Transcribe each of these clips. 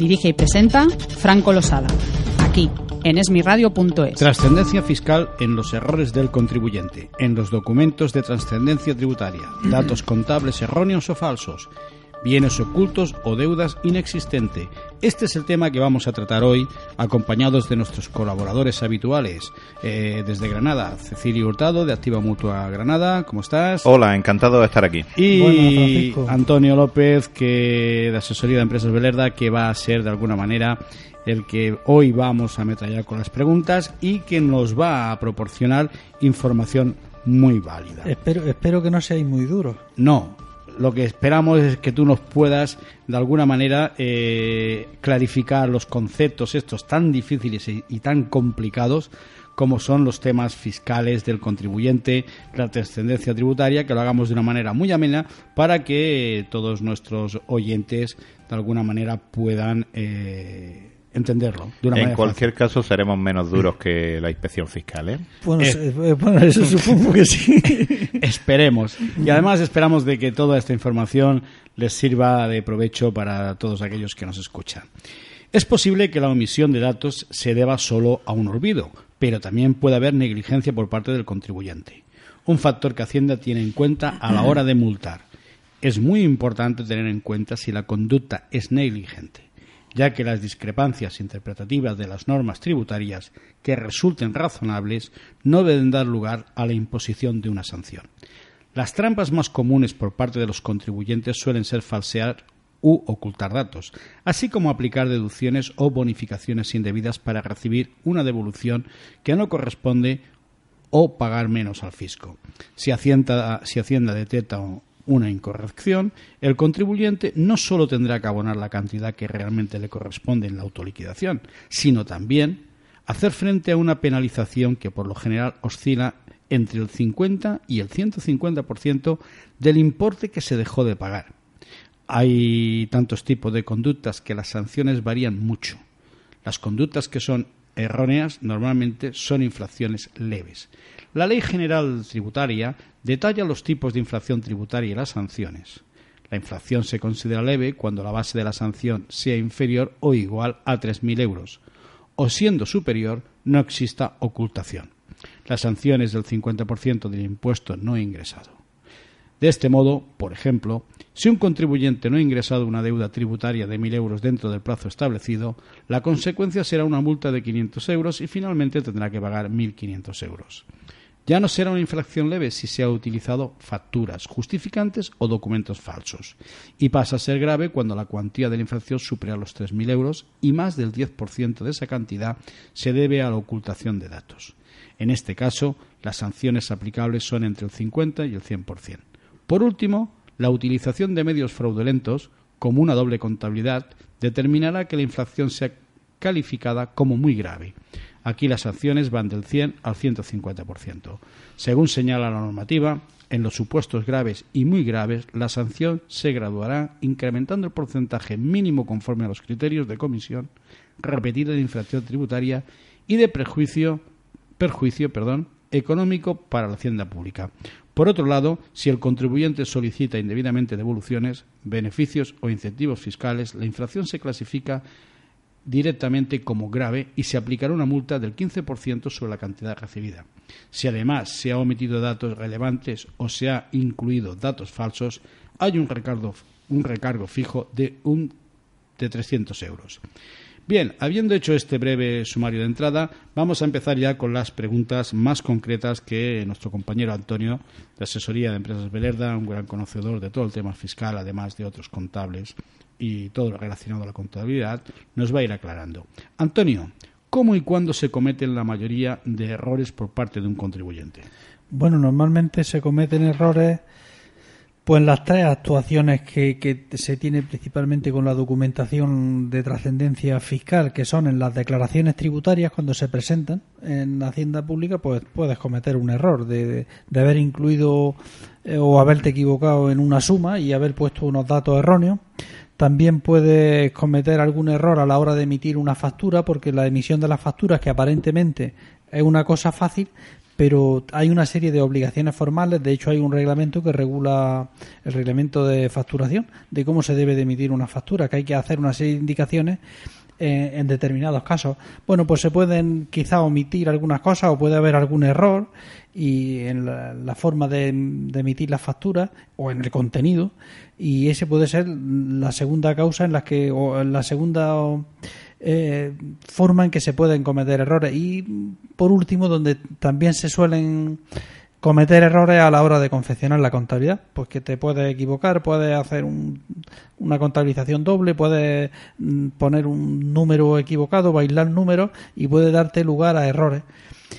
Dirige y presenta Franco Losada. Aquí, en esmiradio.es. Trascendencia fiscal en los errores del contribuyente, en los documentos de trascendencia tributaria, datos contables erróneos o falsos, bienes ocultos o deudas inexistentes. Este es el tema que vamos a tratar hoy, acompañados de nuestros colaboradores habituales. Eh, desde Granada, Cecilio Hurtado, de Activa Mutua Granada, ¿cómo estás? Hola, encantado de estar aquí. Y Francisco. Antonio López, que de Asesoría de Empresas Belerda, que va a ser de alguna manera el que hoy vamos a metrallar con las preguntas y que nos va a proporcionar información muy válida. Espero, espero que no seáis muy duros. No, lo que esperamos es que tú nos puedas de alguna manera eh, clarificar los conceptos estos tan difíciles y, y tan complicados como son los temas fiscales del contribuyente, la trascendencia tributaria, que lo hagamos de una manera muy amena para que eh, todos nuestros oyentes de alguna manera puedan eh, entenderlo. De una En manera cualquier caso, seremos menos duros que la inspección fiscal, ¿eh? Bueno, Eh. eh, bueno, eso supongo que sí. Esperemos. Y además esperamos de que toda esta información les sirva de provecho para todos aquellos que nos escuchan. Es posible que la omisión de datos se deba solo a un olvido, pero también puede haber negligencia por parte del contribuyente. Un factor que Hacienda tiene en cuenta a la hora de multar. Es muy importante tener en cuenta si la conducta es negligente, ya que las discrepancias interpretativas de las normas tributarias que resulten razonables no deben dar lugar a la imposición de una sanción. Las trampas más comunes por parte de los contribuyentes suelen ser falsear u ocultar datos, así como aplicar deducciones o bonificaciones indebidas para recibir una devolución que no corresponde o pagar menos al fisco. Si Hacienda, si Hacienda una incorrección, el contribuyente no solo tendrá que abonar la cantidad que realmente le corresponde en la autoliquidación, sino también hacer frente a una penalización que por lo general oscila entre el 50 y el 150% del importe que se dejó de pagar. Hay tantos tipos de conductas que las sanciones varían mucho. Las conductas que son erróneas normalmente son infracciones leves. La Ley General Tributaria detalla los tipos de infracción tributaria y las sanciones. La infracción se considera leve cuando la base de la sanción sea inferior o igual a 3.000 euros, o siendo superior no exista ocultación. La sanción es del 50% del impuesto no ingresado. De este modo, por ejemplo, si un contribuyente no ha ingresado una deuda tributaria de 1.000 euros dentro del plazo establecido, la consecuencia será una multa de 500 euros y finalmente tendrá que pagar 1.500 euros. Ya no será una infracción leve si se ha utilizado facturas, justificantes o documentos falsos, y pasa a ser grave cuando la cuantía de la infracción supera los 3.000 euros y más del 10% de esa cantidad se debe a la ocultación de datos. En este caso, las sanciones aplicables son entre el 50 y el 100%. Por último, la utilización de medios fraudulentos, como una doble contabilidad, determinará que la infracción sea calificada como muy grave. Aquí las sanciones van del 100 al 150%. Según señala la normativa, en los supuestos graves y muy graves, la sanción se graduará incrementando el porcentaje mínimo conforme a los criterios de comisión repetida de infracción tributaria y de prejuicio, perjuicio económico para la hacienda pública. Por otro lado, si el contribuyente solicita indebidamente devoluciones, beneficios o incentivos fiscales, la infracción se clasifica directamente como grave y se aplicará una multa del 15% sobre la cantidad recibida. Si además se ha omitido datos relevantes o se ha incluido datos falsos, hay un recargo, un recargo fijo de, un, de 300 euros. Bien, habiendo hecho este breve sumario de entrada, vamos a empezar ya con las preguntas más concretas que nuestro compañero Antonio, de Asesoría de Empresas Belerda, un gran conocedor de todo el tema fiscal, además de otros contables y todo lo relacionado a la contabilidad, nos va a ir aclarando. Antonio, ¿cómo y cuándo se cometen la mayoría de errores por parte de un contribuyente? Bueno, normalmente se cometen errores pues las tres actuaciones que, que, se tiene principalmente con la documentación de trascendencia fiscal, que son en las declaraciones tributarias cuando se presentan en Hacienda Pública, pues puedes cometer un error de, de haber incluido eh, o haberte equivocado en una suma y haber puesto unos datos erróneos. También puedes cometer algún error a la hora de emitir una factura, porque la emisión de las facturas, que aparentemente es una cosa fácil, pero hay una serie de obligaciones formales, de hecho hay un reglamento que regula el reglamento de facturación, de cómo se debe de emitir una factura, que hay que hacer una serie de indicaciones eh, en determinados casos. Bueno, pues se pueden quizá omitir algunas cosas o puede haber algún error y en la, forma de, emitir las facturas o en el contenido y ese puede ser la segunda causa en la que o la segunda eh, forma en que se pueden cometer errores. Y por último, donde también se suelen cometer errores a la hora de confeccionar la contabilidad, pues que te puedes equivocar, puedes hacer una contabilización doble, puedes mm, poner un número equivocado, bailar números y puede darte lugar a errores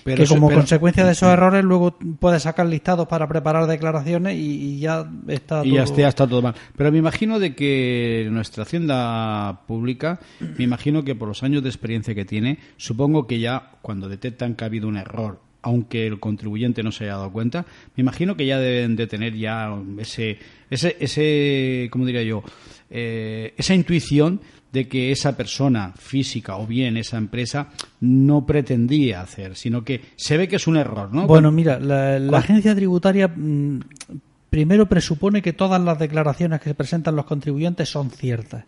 que como consecuencia de esos errores luego puedes sacar listados para preparar declaraciones y, ya está y todo... ya está todo mal. Pero me imagino de que nuestra hacienda pública, me imagino que por los años de experiencia que tiene, supongo que ya cuando detectan que ha habido un error aunque el contribuyente no se haya dado cuenta, me imagino que ya deben de tener ya ese, ese, ese ¿cómo diría yo? Eh, esa intuición de que esa persona física o bien esa empresa no pretendía hacer, sino que se ve que es un error, ¿no? Bueno, mira, la, agencia tributaria mm, primero presupone que todas las declaraciones que se presentan los contribuyentes son ciertas.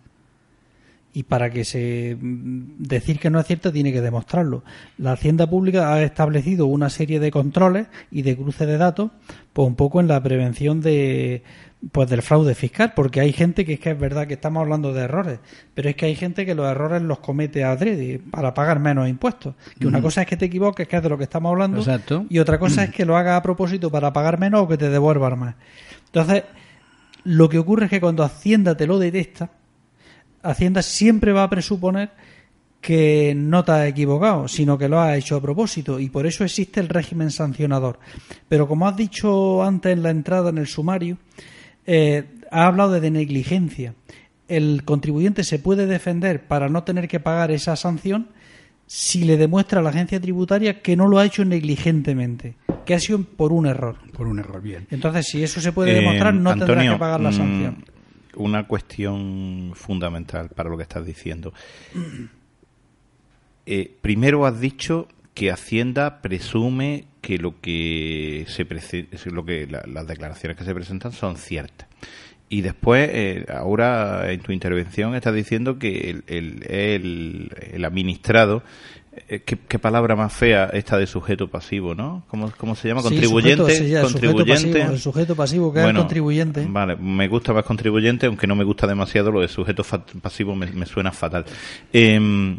Y para que se mm, decir que no es cierto tiene que demostrarlo. La Hacienda Pública ha establecido una serie de controles y de cruce de datos, pues un poco en la prevención de pues del fraude fiscal, porque hay gente que es que es verdad que estamos hablando de errores, pero es que hay gente que los errores los comete adrede para pagar menos impuestos. Que una cosa es que te equivoques, que es de lo que estamos hablando, y otra cosa es que lo hagas a propósito para pagar menos o que te devuelvan más. Entonces, lo que ocurre es que cuando Hacienda te lo detecta, Hacienda siempre va a presuponer que no te has equivocado, sino que lo has hecho a propósito y por eso existe el régimen sancionador. Pero como has dicho antes en la entrada en el sumario, eh, ha hablado de negligencia. El contribuyente se puede defender para no tener que pagar esa sanción si le demuestra a la agencia tributaria que no lo ha hecho negligentemente, que ha sido por un error. Por un error, bien. Entonces, si eso se puede demostrar, no tendrá que pagar la mm, sanción. Una cuestión fundamental para lo que estás diciendo. Eh, primero has dicho que Hacienda presume que lo que se lo que las declaraciones que se presentan son ciertas. Y después, eh, ahora en tu intervención estás diciendo que el, el, el, administrado, eh, ¿qué, palabra más fea esta de sujeto pasivo, ¿no? ¿Cómo, cómo se llama? contribuyente. contribuyente. el sujeto pasivo, que es el contribuyente. Vale, me gusta más contribuyente, aunque no me gusta demasiado lo de sujeto pasivo, me, me suena fatal. Eh,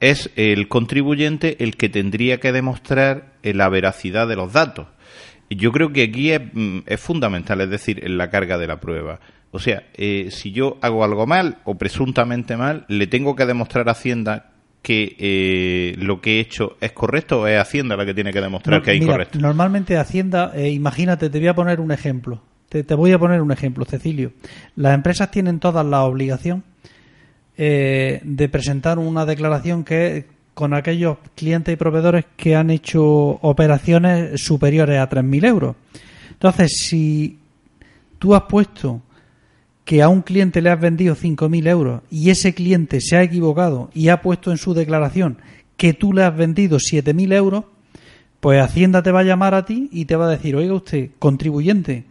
es el contribuyente el que tendría que demostrar la veracidad de los datos. Y yo creo que aquí es, mm, fundamental, es decir, en la carga de la prueba. O sea, eh, si yo hago algo mal o presuntamente mal, le tengo que demostrar a Hacienda que eh, lo que he hecho es correcto o es Hacienda la que tiene que demostrar que es incorrecto. Normalmente Hacienda, eh, imagínate, te voy a poner un ejemplo. Te, te, voy a poner un ejemplo, Cecilio. Las empresas tienen todas la obligación eh, de presentar una declaración que con aquellos clientes y proveedores que han hecho operaciones superiores a 3.000 euros. Entonces, si tú has puesto que a un cliente le has vendido 5.000 euros y ese cliente se ha equivocado y ha puesto en su declaración que tú le has vendido 7.000 euros, Pues Hacienda te va a llamar a ti y te va a decir, oiga usted, contribuyente,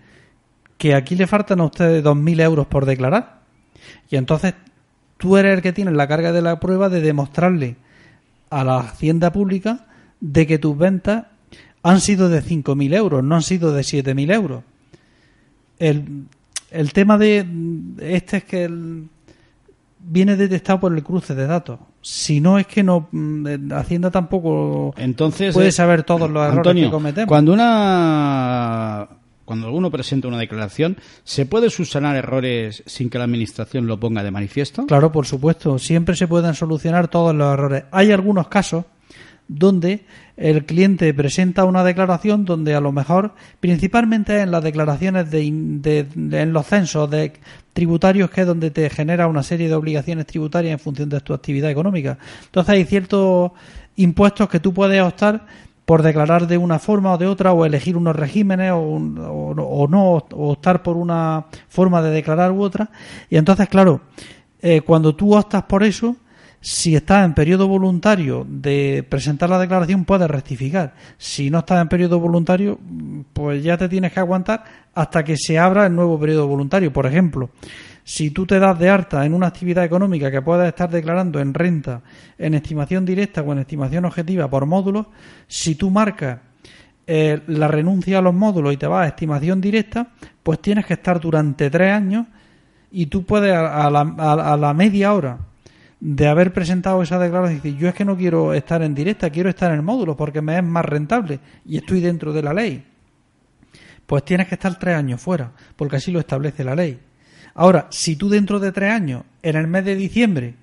que aquí le faltan a usted 2.000 euros por declarar. Y entonces tú eres el que tiene la carga de la prueba de demostrarle a la Hacienda Pública de que tus ventas han sido de 5.000 euros, no han sido de 7.000 euros. El, el tema de este es que el, viene detectado por el cruce de datos. Si no es que no Hacienda tampoco Entonces, puede eh, saber todos los errores Antonio, que cometemos. Cuando una cuando alguno presenta una declaración, ¿se puede subsanar errores sin que la administración lo ponga de manifiesto? Claro, por supuesto, siempre se pueden solucionar todos los errores. Hay algunos casos donde el cliente presenta una declaración donde a lo mejor, principalmente en las declaraciones de, de- en los censos de tributarios, que es donde te genera una serie de obligaciones tributarias en función de tu actividad económica. Entonces hay ciertos impuestos que tú puedes optar por declarar de una forma o de otra, o elegir unos regímenes, o, un- o no, o optar por una forma de declarar u otra. Y entonces, claro, eh, cuando tú optas por eso, si estás en periodo voluntario de presentar la declaración, puedes rectificar. Si no estás en periodo voluntario, pues ya te tienes que aguantar hasta que se abra el nuevo periodo voluntario. Por ejemplo, si tú te das de alta en una actividad económica que puedas estar declarando en renta, en estimación directa o en estimación objetiva por módulos, si tú marcas eh, la renuncia a los módulos y te vas a estimación directa, pues tienes que estar durante tres años y tú puedes a, la, a la media hora de haber presentado esa declaración decir yo es que no quiero estar en directa, quiero estar en el módulo porque me es más rentable y estoy dentro de la ley. Pues tienes que estar tres años fuera, porque así lo establece la ley. Ahora, si tú dentro de tres años, en el mes de diciembre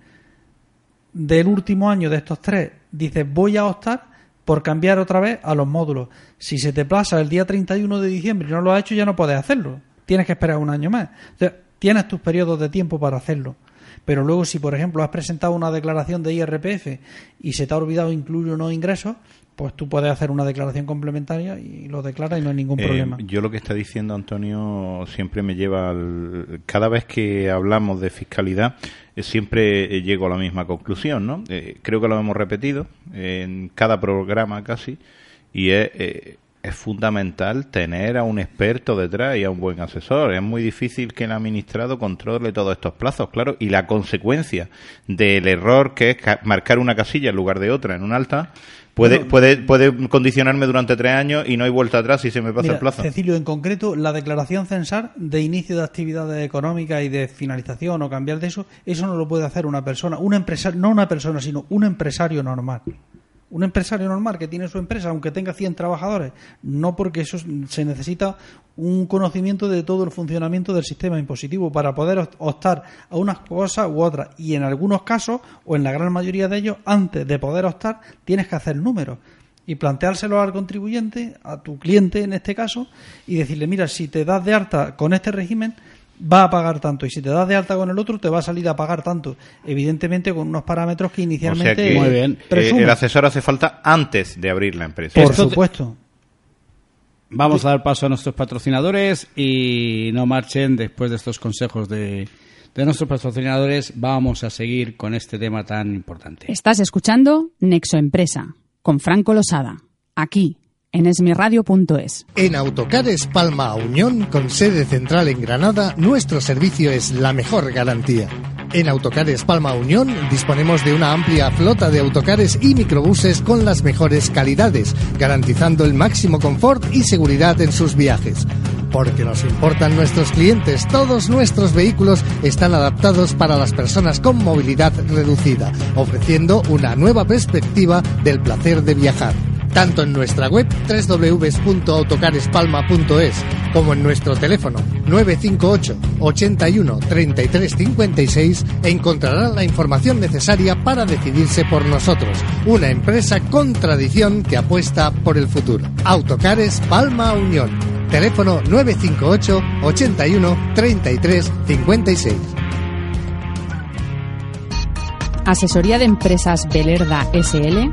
del último año de estos tres, dices voy a optar por cambiar otra vez a los módulos. Si se te pasa el día 31 de diciembre y no lo has hecho, ya no puedes hacerlo. Tienes que esperar un año más. O sea, tienes tus periodos de tiempo para hacerlo. Pero luego, si por ejemplo has presentado una declaración de IRPF y se te ha olvidado incluir unos ingresos, pues tú puedes hacer una declaración complementaria y lo declaras y no hay ningún Eh, problema. yo lo que está diciendo Antonio siempre me lleva al... Cada vez que hablamos de fiscalidad, eh, siempre eh, llego a la misma conclusión, ¿no? Eh, creo que lo hemos repetido en cada programa casi, y es, es fundamental tener a un experto detrás y a un buen asesor. Es muy difícil que el administrado controle todos estos plazos, claro, y la consecuencia del error que es ca- marcar una casilla en lugar de otra en un alta... Puede, puede, puede condicionarme durante tres años y no hay vuelta atrás si se me pasa Mira, el plazo. Cecilio, en concreto, la declaración censar de inicio de actividades económicas y de finalización o cambiar de eso, eso no lo puede hacer una persona, un empresario, no una persona, sino un empresario normal. Un empresario normal que tiene su empresa, aunque tenga 100 trabajadores, no porque eso es- se necesita un conocimiento de todo el funcionamiento del sistema impositivo para poder opt- optar a unas cosas u otras. Y en algunos casos, o en la gran mayoría de ellos, antes de poder optar, tienes que hacer números y planteárselo al contribuyente, a tu cliente en este caso, y decirle, mira, si te das de alta con este régimen, va a pagar tanto, y si te das de alta con el otro, te va a salir a pagar tanto. Evidentemente con unos parámetros que O inicialmente sea que Muy bien. eh, el asesor hace falta antes de abrir la empresa. Por Esto te- supuesto. Vamos a dar paso a nuestros patrocinadores y no marchen después de estos consejos de, de nuestros patrocinadores. Vamos a seguir con este tema tan importante. Estás escuchando Nexo Empresa con Franco Losada, aquí en esmirradio.es. En Autocares Palma Unión, con sede central en Granada, nuestro servicio es la mejor garantía. En Autocares Palma Unión disponemos de una amplia flota de autocares y microbuses con las mejores calidades, garantizando el máximo confort y seguridad en sus viajes. Porque nos importan nuestros clientes, todos nuestros vehículos están adaptados para las personas con movilidad reducida, ofreciendo una nueva perspectiva del placer de viajar tanto en nuestra web www.autocarespalma.es como en nuestro teléfono 958 81 33 56 encontrarán la información necesaria para decidirse por nosotros, una empresa con tradición que apuesta por el futuro. Autocares Palma Unión. Teléfono 958 81 33 56. Asesoría de Empresas Belerda SL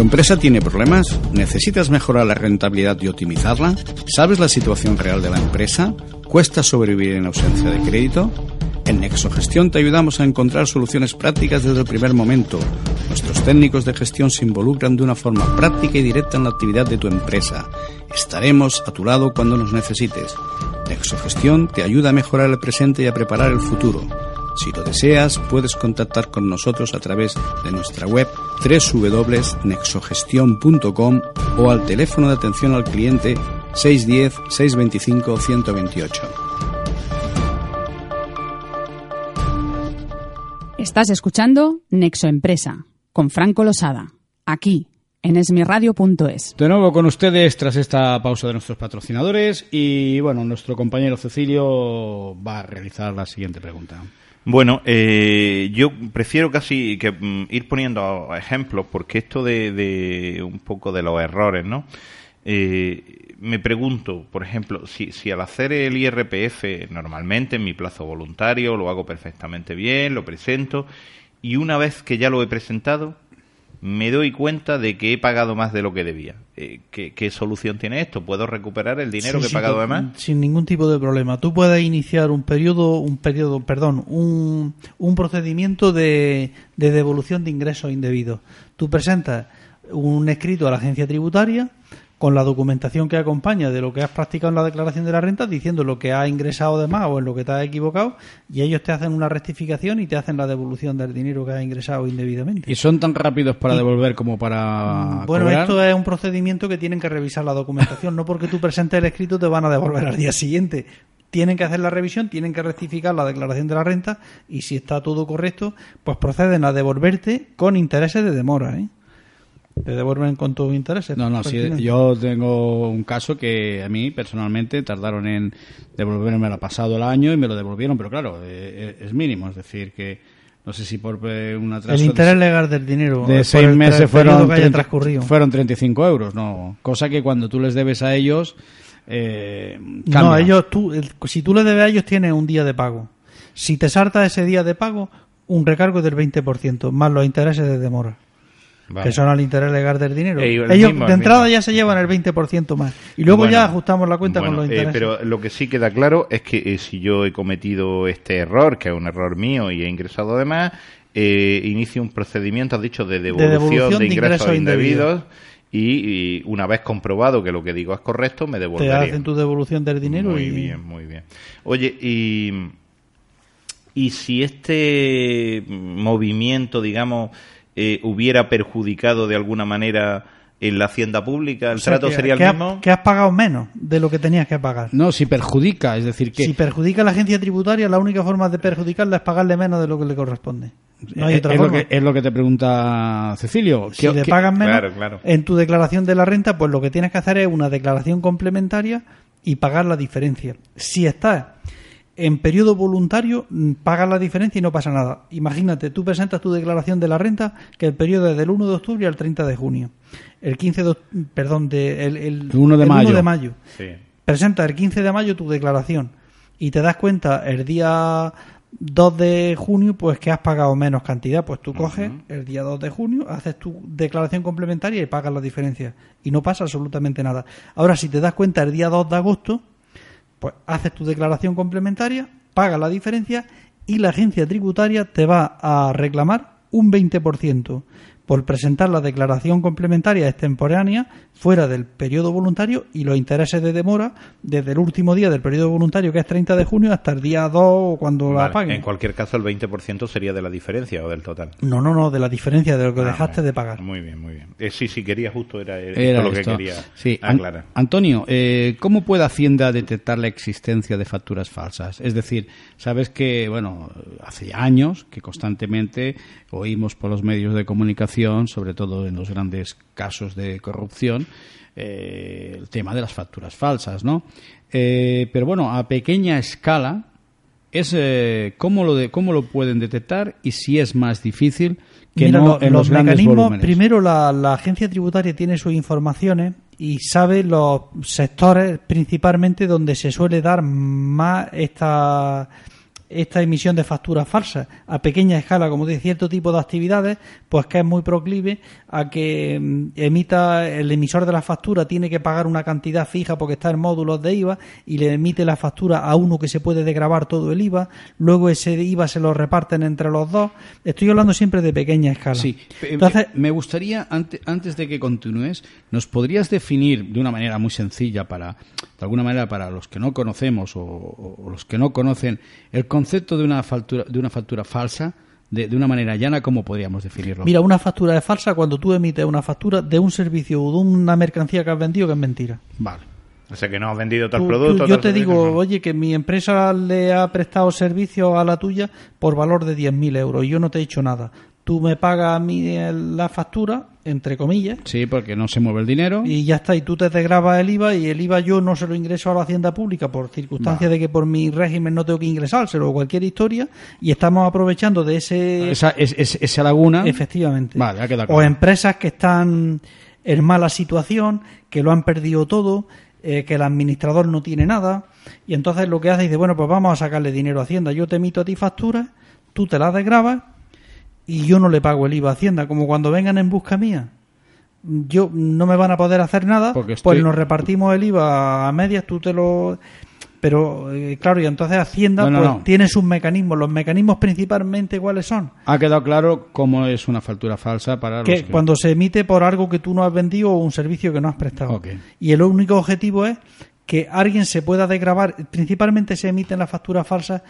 ¿Tu empresa tiene problemas? ¿Necesitas mejorar la rentabilidad y optimizarla? ¿Sabes la situación real de la empresa? ¿Cuesta sobrevivir en ausencia de crédito? En Nexogestión te ayudamos a encontrar soluciones prácticas desde el primer momento. Nuestros técnicos de gestión se involucran de una forma práctica y directa en la actividad de tu empresa. Estaremos a tu lado cuando nos necesites. Nexogestión te ayuda a mejorar el presente y a preparar el futuro. Si lo deseas, puedes contactar con nosotros a través de nuestra web www.nexogestion.com o al teléfono de atención al cliente 610-625-128. Estás escuchando Nexo Empresa con Franco Losada, aquí en esmiradio.es. De nuevo con ustedes tras esta pausa de nuestros patrocinadores y bueno, nuestro compañero Cecilio va a realizar la siguiente pregunta. Bueno, eh, yo prefiero casi que mm, ir poniendo ejemplos porque esto de, de un poco de los errores, ¿no? Eh, me pregunto, por ejemplo, si, si al hacer el IRPF normalmente en mi plazo voluntario lo hago perfectamente bien, lo presento y una vez que ya lo he presentado me doy cuenta de que he pagado más de lo que debía. Eh, ¿qué, solución tiene esto? ¿Puedo recuperar el dinero que he pagado de más? Sin ningún tipo de problema. Tú puedes iniciar un periodo, un periodo, perdón, un, un procedimiento de, de devolución de ingresos indebidos. Tú presentas un escrito a la agencia tributaria con la documentación que acompaña de lo que has practicado en la declaración de la renta, diciendo lo que has ingresado de más o en lo que te has equivocado, y ellos te hacen una rectificación y te hacen la devolución del dinero que has ingresado indebidamente. ¿Y son tan rápidos para devolver como para.? Mm, bueno, esto es un procedimiento que tienen que revisar la documentación, no porque tú presentes el escrito te van a devolver al día siguiente tienen que hacer la revisión, tienen que rectificar la declaración de la renta y si está todo correcto, pues proceden a devolverte con intereses de demora. ¿eh? ¿Te devuelven con tu interés? No, no, yo tengo un caso que a mí personalmente tardaron en devolverme la pasado el año y me lo devolvieron, pero claro, eh, eh, es mínimo, es decir, que no sé si por eh, una El interés legal del dinero de seis meses fueron, fueron 35 euros, no, cosa que cuando tú les debes a ellos. no, ellos, tú, si tú les debes a ellos, tienes un día de pago. Si te salta ese día de pago, un recargo del 20%, más los intereses de demora que son al interés legal del dinero. Ellos, de entrada ya se llevan el 20% más. Y luego ya ajustamos la cuenta con los eh, intereses. pero lo que sí queda claro es que eh, si yo he cometido este error, que es un error mío y he ingresado además, eh, inicio un procedimiento, has dicho, de devolución de, ingresos, indebidos. Y, una vez comprobado que lo que digo es correcto, me devolvería. Te hacen tu devolución del dinero muy bien, muy bien. Oye, y, y si este movimiento, digamos, eh, hubiera perjudicado de alguna manera en la hacienda pública, el trato sería el mismo. que has pagado menos de lo que tenías que pagar. No, si perjudica, es decir que... Si perjudica a la agencia tributaria, la única forma de perjudicarla es pagarle menos de lo que le corresponde. No hay eh, otra es, Lo que, es lo que te pregunta Cecilio. Si le pagan menos en tu declaración de la renta, pues lo que tienes que hacer es una declaración complementaria y pagar la diferencia. Si estás en periodo voluntario mm, pagas la diferencia y no pasa nada. Imagínate, tú presentas tu declaración de la renta que el periodo es del 1 de octubre al 30 de junio. El 15 de, perdón, de, el, 1 de mayo. de mayo. Presenta el 15 de mayo tu declaración y te das cuenta el día 2 de junio pues que has pagado menos cantidad, pues tú coges el día 2 de junio, haces tu declaración complementaria y pagas la diferencia y no pasa absolutamente nada. Ahora si te das cuenta el día 2 de agosto pues haces tu declaración complementaria, pagas la diferencia y la agencia tributaria te va a reclamar un 20% por presentar la declaración complementaria extemporánea fuera del periodo voluntario y los intereses de demora desde el último día del periodo voluntario, que es 30 de junio, hasta el día 2 o cuando la paguen. En cualquier caso, el 20% sería de la diferencia o del total. No, no, no, de la diferencia, de lo que ah, dejaste de pagar. Muy bien, muy bien. Eh, sí, sí, quería justo, era, era lo que quería sí. aclarar. Antonio, eh, ¿cómo puede Hacienda detectar la existencia de facturas falsas? Es decir, sabes que, bueno, hace años que constantemente oímos por los medios de comunicación, sobre todo en los grandes casos de corrupción, eh, el tema de las facturas falsas, ¿no? Eh, pero bueno, a pequeña escala, es eh, cómo lo de, cómo lo pueden detectar y si es más difícil que Mira, no lo- en los, los, grandes mecanismos, volúmenes. primero la, la agencia tributaria tiene sus informaciones y sabe los sectores principalmente donde se suele dar más esta esta emisión de facturas falsas a pequeña escala, como de cierto tipo de actividades, pues que es muy proclive a que mm, emita el emisor de la factura tiene que pagar una cantidad fija porque está en módulos de IVA y le emite la factura a uno que se puede degravar todo el IVA, luego ese IVA se lo reparten entre los dos. Estoy hablando siempre de pequeña escala. Sí, Entonces, eh, me gustaría, ante- antes de que continúes, ¿nos podrías definir de una manera muy sencilla para, de alguna manera, para los que no conocemos o, o los que no conocen, el concepto de una factura, de una factura falsa, de, de una manera llana, ¿cómo podríamos definirlo? Mira, una factura es falsa cuando tú emites una factura de un servicio o de una mercancía que has vendido que es mentira. Vale. O sea, que no has vendido tal Tú- producto. tú- yo tal te servicio, digo, no. oye, que mi empresa le ha prestado servicio a la tuya por valor de 10.000 euros y yo no te he hecho nada. Tú me pagas a mí la factura, entre comillas, Sí, porque no se mueve el dinero. y ya está. Y tú te desgrabas el IVA y el IVA yo no se lo ingreso a la hacienda pública por circunstancia de que por mi régimen no tengo que ingresárselo o cualquier historia y estamos aprovechando de ese... Esa, es- es- esa laguna. Efectivamente. Vale, ha quedado O claro. empresas que están en mala situación, que lo han perdido todo, eh, que el administrador no tiene nada, y entonces lo que hace es dice, bueno, pues vamos a sacarle dinero a Hacienda. Yo te emito a ti facturas, tú te las desgrabas y yo no le pago el IVA a Hacienda, como cuando vengan en busca mía. Yo no me van a poder hacer nada, Porque estoy- pues nos repartimos el IVA a medias, tú te lo pero eh, claro, y entonces Hacienda No, no, pues no. tiene sus mecanismos, los mecanismos principalmente cuáles son? Ha quedado claro cómo es una factura falsa para que los que... cuando se emite por algo que tú no has vendido o un servicio que no has prestado. Y el único objetivo es que alguien se pueda desgravar. Principalmente se emiten las facturas falsas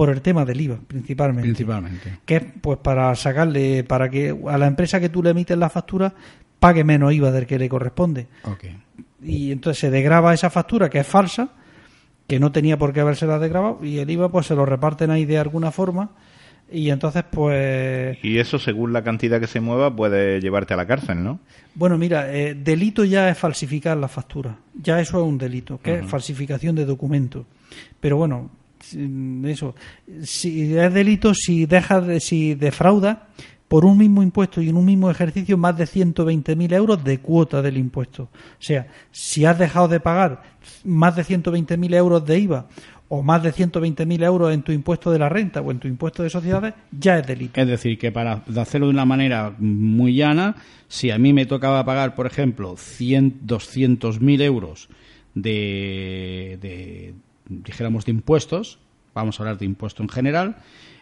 por el tema del IVA, principalmente. Principalmente. Que es pues para sacarle, para que a la empresa que tú le emites la factura pague menos IVA del que le corresponde. Ok. Y entonces se desgraba esa factura que es falsa, que no tenía por qué haberse la desgrabado, y el IVA pues se lo reparten ahí de alguna forma. Y entonces, pues, Y eso, según la cantidad que se mueva, puede llevarte a la cárcel, ¿no? Bueno, mira, eh, delito ya es falsificar la factura. Ya eso es un delito, que es falsificación de documentos. Pero bueno, eso. Si es delito, si dejas de, si defrauda por un mismo impuesto y en un mismo ejercicio más de 120.000 euros de cuota del impuesto. O sea, si has dejado de pagar más de 120.000 euros de IVA o más de 120.000 euros en tu impuesto de la renta o en tu impuesto de sociedades, ya es delito. Es decir, que para hacerlo de una manera muy llana, si a mí me tocaba pagar, por ejemplo, 100, 200.000 euros de, de, dijéramos, de impuestos, vamos a hablar de impuesto en general,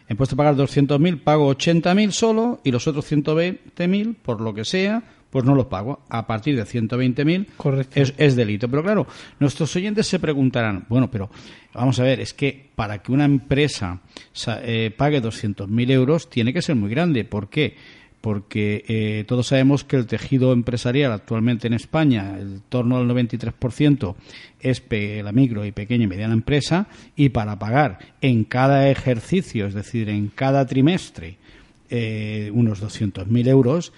en puesto a pagar 200.000, pago 80.000 solo y los otros 120.000, por lo que sea, pues no los pago. A partir de 120.000 Correcto. es, es delito. Pero claro, nuestros oyentes se preguntarán, bueno, pero vamos a ver, es que para que una empresa sa- eh, pague 200.000 euros tiene que ser muy grande. ¿Por qué? Porque eh, todos sabemos que el tejido empresarial actualmente en España, el torno al 93%, es la micro y pequeña y mediana empresa, y para pagar en cada ejercicio, es decir, en cada trimestre, eh, unos 200.000 euros,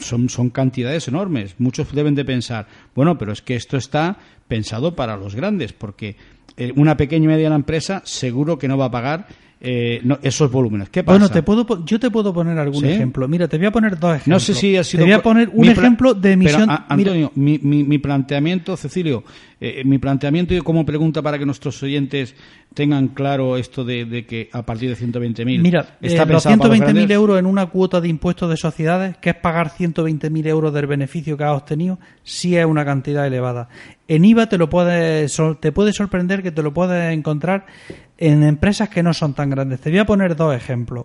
son, son cantidades enormes. Muchos deben de pensar, bueno, pero es que esto está pensado para los grandes, porque eh, una pequeña y mediana empresa seguro que no va a pagar eh, no- esos volúmenes. ¿Qué pasa? Bueno, te puedo, yo te puedo poner algún ¿Sí? ejemplo. Mira, te voy a poner dos ejemplos. No sé si ha sido. Te voy a poner un ejemplo de emisión. Pero, a- Antonio, mi, mi, mi planteamiento, Cecilio, eh, mi planteamiento y como pregunta para que nuestros oyentes tengan claro esto de, de que a partir de 120.000 Mira, está eh, los pensado para los 120.000 grandes. euros en una cuota de impuestos de sociedades, que es pagar 120.000 euros del beneficio que has obtenido, sí es una cantidad elevada. En IVA te lo puedes, sor- te puede sorprender que te lo puedes encontrar en empresas que no son tan grandes. Te voy a poner dos ejemplos.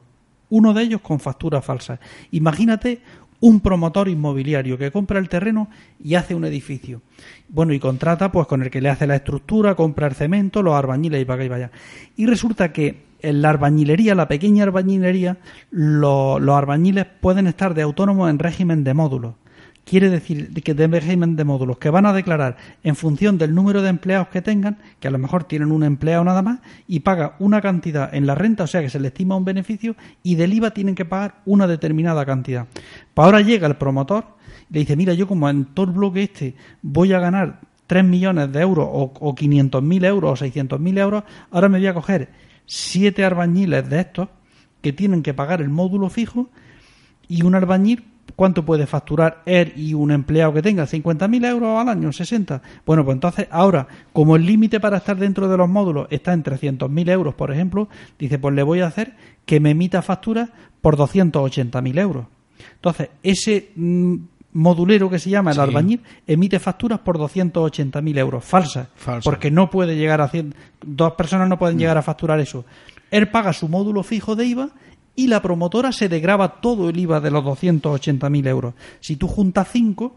Uno de ellos con facturas falsas. Imagínate un promotor inmobiliario que compra el terreno y hace un edificio. Bueno, y contrata pues con el que le hace la estructura, compra el cemento, los albañiles y para acá y vaya. Y resulta que en la albañilería, la pequeña albañilería, lo- los albañiles pueden estar de autónomos en régimen de módulos. Quiere decir que de régimen de módulos, que van a declarar en función del número de empleados que tengan, que a lo mejor tienen un empleado nada más, y paga una cantidad en la renta, o sea que se le estima un beneficio, y del IVA tienen que pagar una determinada cantidad. Pues ahora llega el promotor y le dice, mira, yo como en todo el bloque este voy a ganar 3 millones de euros o, o 500.000 euros o 600.000 euros, ahora me voy a coger siete albañiles de estos que tienen que pagar el módulo fijo y un albañil ¿Cuánto puede facturar él y un empleado que tenga? ¿50.000 euros al año? ¿60? Bueno, pues entonces ahora, como el límite para estar dentro de los módulos está en 300.000 euros, por ejemplo, dice, pues le voy a hacer que me emita facturas por 280.000 euros. Entonces, ese mm, modulero que se llama el albañil emite facturas por 280.000 euros, falsas, porque no puede llegar a... dos personas no pueden llegar a facturar eso. Él paga su módulo fijo de IVA y la promotora se degraba todo el IVA de los 280.000 euros. Si tú juntas cinco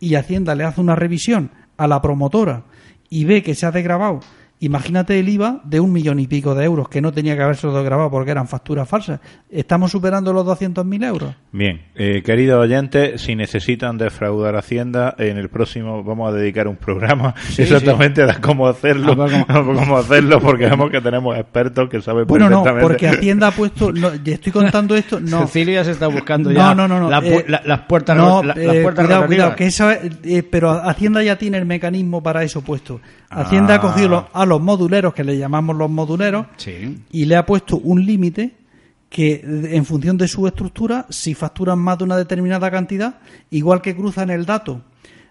y Hacienda le hace una revisión a la promotora y ve que se ha degravado Imagínate el IVA de un millón y pico de euros que no tenía que haberse grabado porque eran facturas falsas. ¿Estamos superando los 200.000 euros? Bien, eh, queridos oyentes, si necesitan defraudar Hacienda, en el próximo vamos a dedicar un programa exactamente a cómo hacerlo, cómo... hacerlo, porque vemos que tenemos expertos que saben bueno, no, porque Hacienda ha puesto, no, estoy contando esto, no. Cecilia se está buscando ya no, no, no, eh, las puertas, no, la, eh, cuidado, cuidado, que esa, eh, pero Hacienda ya tiene el mecanismo para eso puesto. Hacienda ha cogido a los moduleros, que le llamamos los moduleros, y le ha puesto un límite que en función de su estructura, si facturan más de una determinada cantidad, igual que cruzan el dato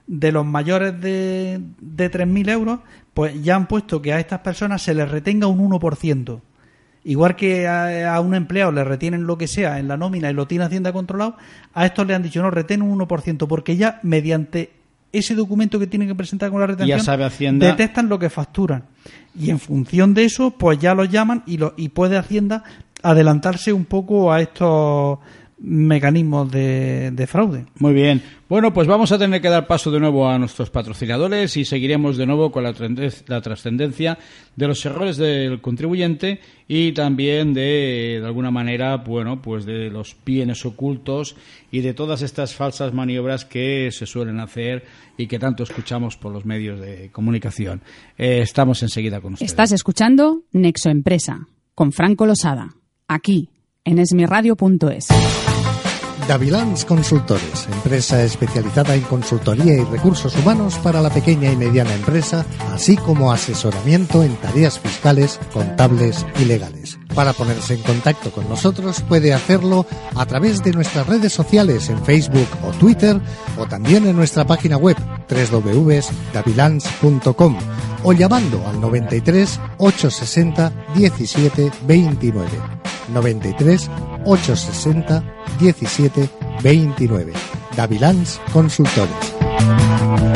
de los mayores de, de 3.000 euros, pues ya han puesto que a estas personas se les retenga un 1%. Igual que a, a, un empleado le retienen lo que sea en la nómina y lo tiene Hacienda controlado, a estos le han dicho no, retén un 1%, porque ya mediante ese documento que tienen que presentar con la retención, detectan lo que facturan. Y en función de eso, pues ya lo llaman y, lo, y puede Hacienda adelantarse un poco a estos mecanismos de, fraude. Muy bien. Bueno, pues vamos a tener que dar paso de nuevo a nuestros patrocinadores y seguiremos de nuevo con la, la trascendencia de los errores del contribuyente y también de, de alguna manera, bueno, pues de los bienes ocultos y de todas estas falsas maniobras que se suelen hacer y que tanto escuchamos por los medios de comunicación. Eh, estamos enseguida con ustedes. Estás escuchando Nexo Empresa con Franco Losada, aquí en esmiradio.es. Davilans Consultores, empresa especializada en consultoría y recursos humanos para la pequeña y mediana empresa, así como asesoramiento en tareas fiscales, contables y legales. Para ponerse en contacto con nosotros puede hacerlo a través de nuestras redes sociales en Facebook o Twitter o también en nuestra página web www.davilans.com o llamando al 93 860 17 29. 93 860 17 29. Davilans Consultores.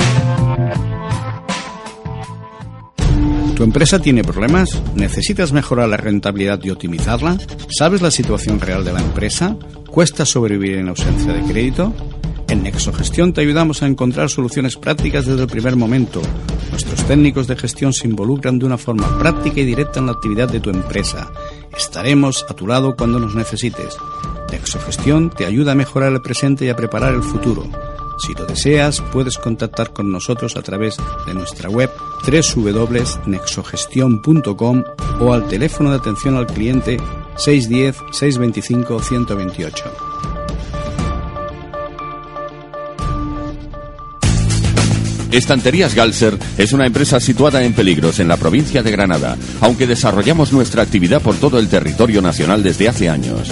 ¿Tu empresa tiene problemas? ¿Necesitas mejorar la rentabilidad y optimizarla? ¿Sabes la situación real de la empresa? ¿Cuesta sobrevivir en ausencia de crédito? En Nexogestión te ayudamos a encontrar soluciones prácticas desde el primer momento. Nuestros técnicos de gestión se involucran de una forma práctica y directa en la actividad de tu empresa Estaremos a tu lado cuando nos necesites. Nexogestión te ayuda a mejorar el presente y a preparar el futuro. Si lo deseas, puedes contactar con nosotros a través de nuestra web www.nexogestion.com o al teléfono de atención al cliente 610-625-128. Estanterías Galser es una empresa situada en Peligros, en la provincia de Granada, aunque desarrollamos nuestra actividad por todo el territorio nacional desde hace años.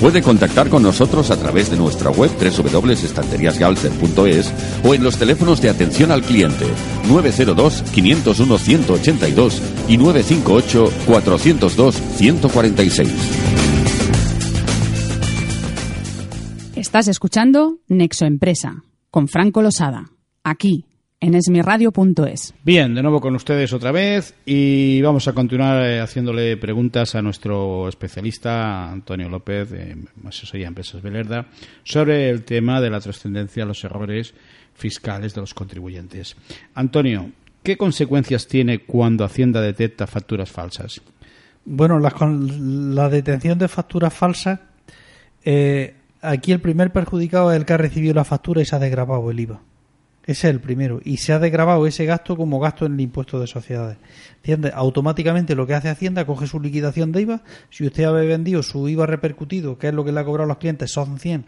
Puede contactar con nosotros a través de nuestra web www.estanteriasgalser.es o en los teléfonos de atención al cliente 902-501-182 y 958-402-146. Estás escuchando Nexo Empresa con Franco Losada, aquí en esmiradio.es. Bien, de nuevo con ustedes otra vez y vamos a continuar eh, haciéndole preguntas a nuestro especialista Antonio López de Asesoría Empresas Belerda sobre el tema de la trascendencia de los errores fiscales de los contribuyentes. Antonio, ¿qué consecuencias tiene cuando Hacienda detecta facturas falsas? Bueno, la, la detención de facturas falsas, eh, aquí el primer perjudicado es el que ha recibido la factura y se ha desgrabado el IVA Ese es el primero. Y se ha desgrabado ese gasto como gasto en el impuesto de sociedades. ¿Entiendes? Automáticamente lo que hace Hacienda coge su liquidación de IVA. Si usted ha vendido su IVA repercutido, que es lo que le ha cobrado a los clientes, son 100,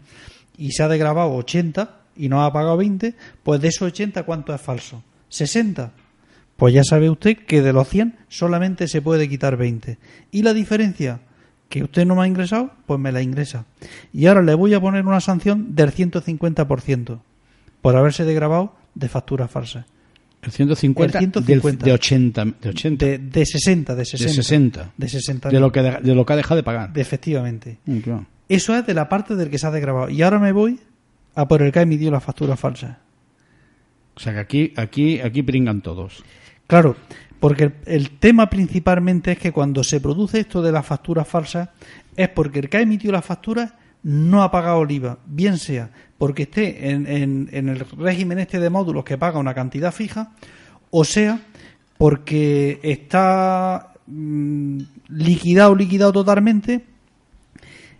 y se ha desgrabado 80 y no ha pagado 20, pues de esos 80, ¿cuánto es falso? 60. Pues ya sabe usted que de los 100 solamente se puede quitar 20. ¿Y la diferencia? Que usted no me ha ingresado, pues me la ingresa. Y ahora le voy a poner una sanción del 150% por haberse desgrabado de facturas falsas. El 150, El 150. del- de 80. De, 80, De, de 60, de 60. de 60. De 60. De lo, que, de lo que ha dejado de pagar. efectivamente. Mm, claro. Eso es de la parte del que se ha desgrabado. Y ahora me voy a por el que ha emitido las facturas falsas. O sea que aquí, aquí, aquí pringan todos. Claro, porque el, el tema principalmente es que cuando se produce esto de las facturas falsas es porque el que ha emitido las facturas no ha pagado el IVA, bien sea porque esté en, en- en el régimen este de módulos que paga una cantidad fija, o sea porque está mm, liquidado, liquidado totalmente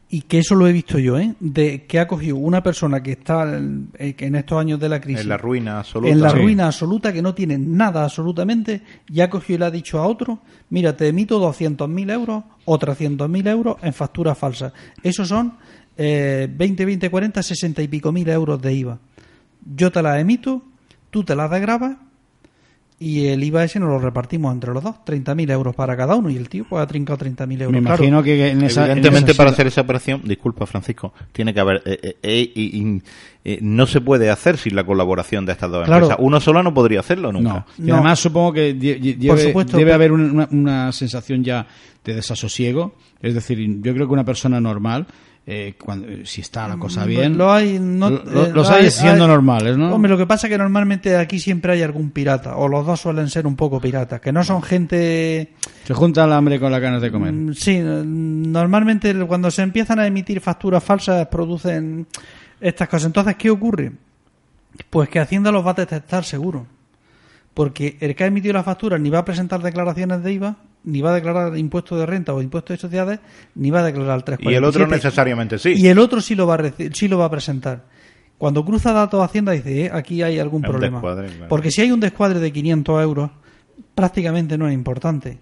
y que eso lo he visto yo, ¿eh? De que ha cogido una persona que está en, en estos años de la crisis En la ruina absoluta. en la Sí. ruina absoluta, que no tiene nada absolutamente, ya ha cogido y le ha dicho a otro, mira, te emito 200.000 euros o 300.000 euros en facturas falsas. Esos son eh, 20, 20, 40, 60 y pico mil euros de IVA. Yo te las emito, tú te las desgrabas y el IVA ese nos lo repartimos entre los dos, 30.000 euros para cada uno y el tío pues ha trincado 30.000 euros. Me Claro, imagino que en esa. en Evidentemente, esa para hacer esa operación, disculpa Francisco, tiene que haber. eh, eh, eh, eh, no se puede hacer sin la colaboración de estas dos Claro. empresas. Uno solo no podría hacerlo nunca. No. Y No. además supongo que lleve- supuesto, debe pero- haber una, una sensación ya de desasosiego. Es decir, yo creo que una persona normal, eh, cuando, si está la cosa bien, Lo hay, no- lo- lo- eh, los lo hay siendo normales, ¿no? Hombre, lo que pasa es que normalmente aquí siempre hay algún pirata, o los dos suelen ser un poco piratas, que no son gente... se junta el hambre con las ganas de comer. Mm, Sí, mm, normalmente cuando se empiezan a emitir facturas falsas producen estas cosas. Entonces, ¿qué ocurre? Pues que Hacienda los va a detectar seguro. Porque el que ha emitido la factura ni va a presentar declaraciones de IVA, ni va a declarar impuestos de renta o impuestos de sociedades, ni va a declarar el 347. Y el otro necesariamente sí. Y el otro sí lo va a, sí lo va a presentar. Cuando cruza datos Hacienda dice, "Eh, aquí hay algún problema. descuadre, claro. Porque si hay un descuadre de 500 euros, prácticamente no es importante.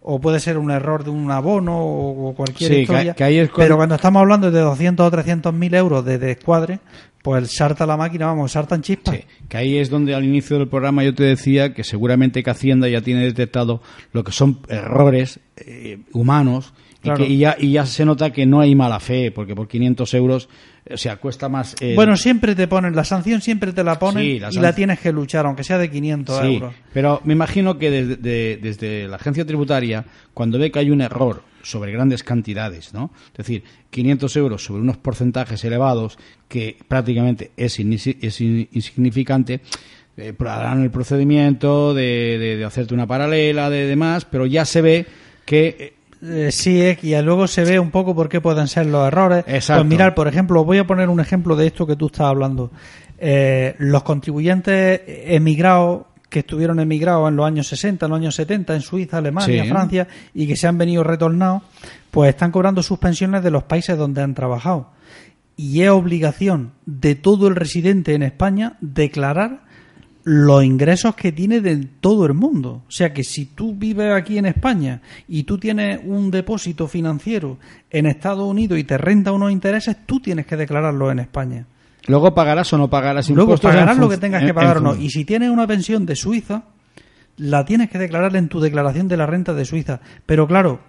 O puede ser un error de un abono o cualquier Sí, que- historia. que es Pero cuando estamos hablando de 200 o 300 mil euros de descuadre, pues salta la máquina, vamos, saltan chispas. Sí, que ahí es donde al inicio del programa yo te decía que seguramente que Hacienda ya tiene detectado lo que son errores eh, humanos y, que- y ya, y ya se nota que no hay mala fe, porque por 500 euros, o sea, cuesta más... eh, Bueno, siempre te ponen, la sanción siempre te la ponen Sí, la y la tienes que luchar, aunque sea de 500 Sí, euros. pero me imagino que desde, de- desde la agencia tributaria, cuando ve que hay un error sobre grandes cantidades, ¿no? Es decir, 500 euros sobre unos porcentajes elevados que prácticamente es, insignificante, eh, harán el procedimiento de, de- de hacerte una paralela, de demás, pero ya se ve que eh, sí, es que luego se ve un poco por qué pueden ser los errores. Exacto. Pues mirar, por ejemplo, voy a poner un ejemplo de esto que tú estás hablando. Eh, los contribuyentes emigrados que estuvieron emigrados en los años 60, en los años 70, en Suiza, Alemania, Sí. Francia, y que se han venido retornados, pues están cobrando sus pensiones de los países donde han trabajado. Y es obligación de todo el residente en España declarar los ingresos que tiene de todo el mundo. O sea que si tú vives aquí en España y tú tienes un depósito financiero en Estados Unidos y te renta unos intereses, tú tienes que declararlo en España. luego pagarás o no pagarás Luego impuestos. pagarás en lo que tengas en- que pagar o no. Y si tienes una pensión de Suiza, la tienes que declarar en tu declaración de la renta de Suiza. Pero claro,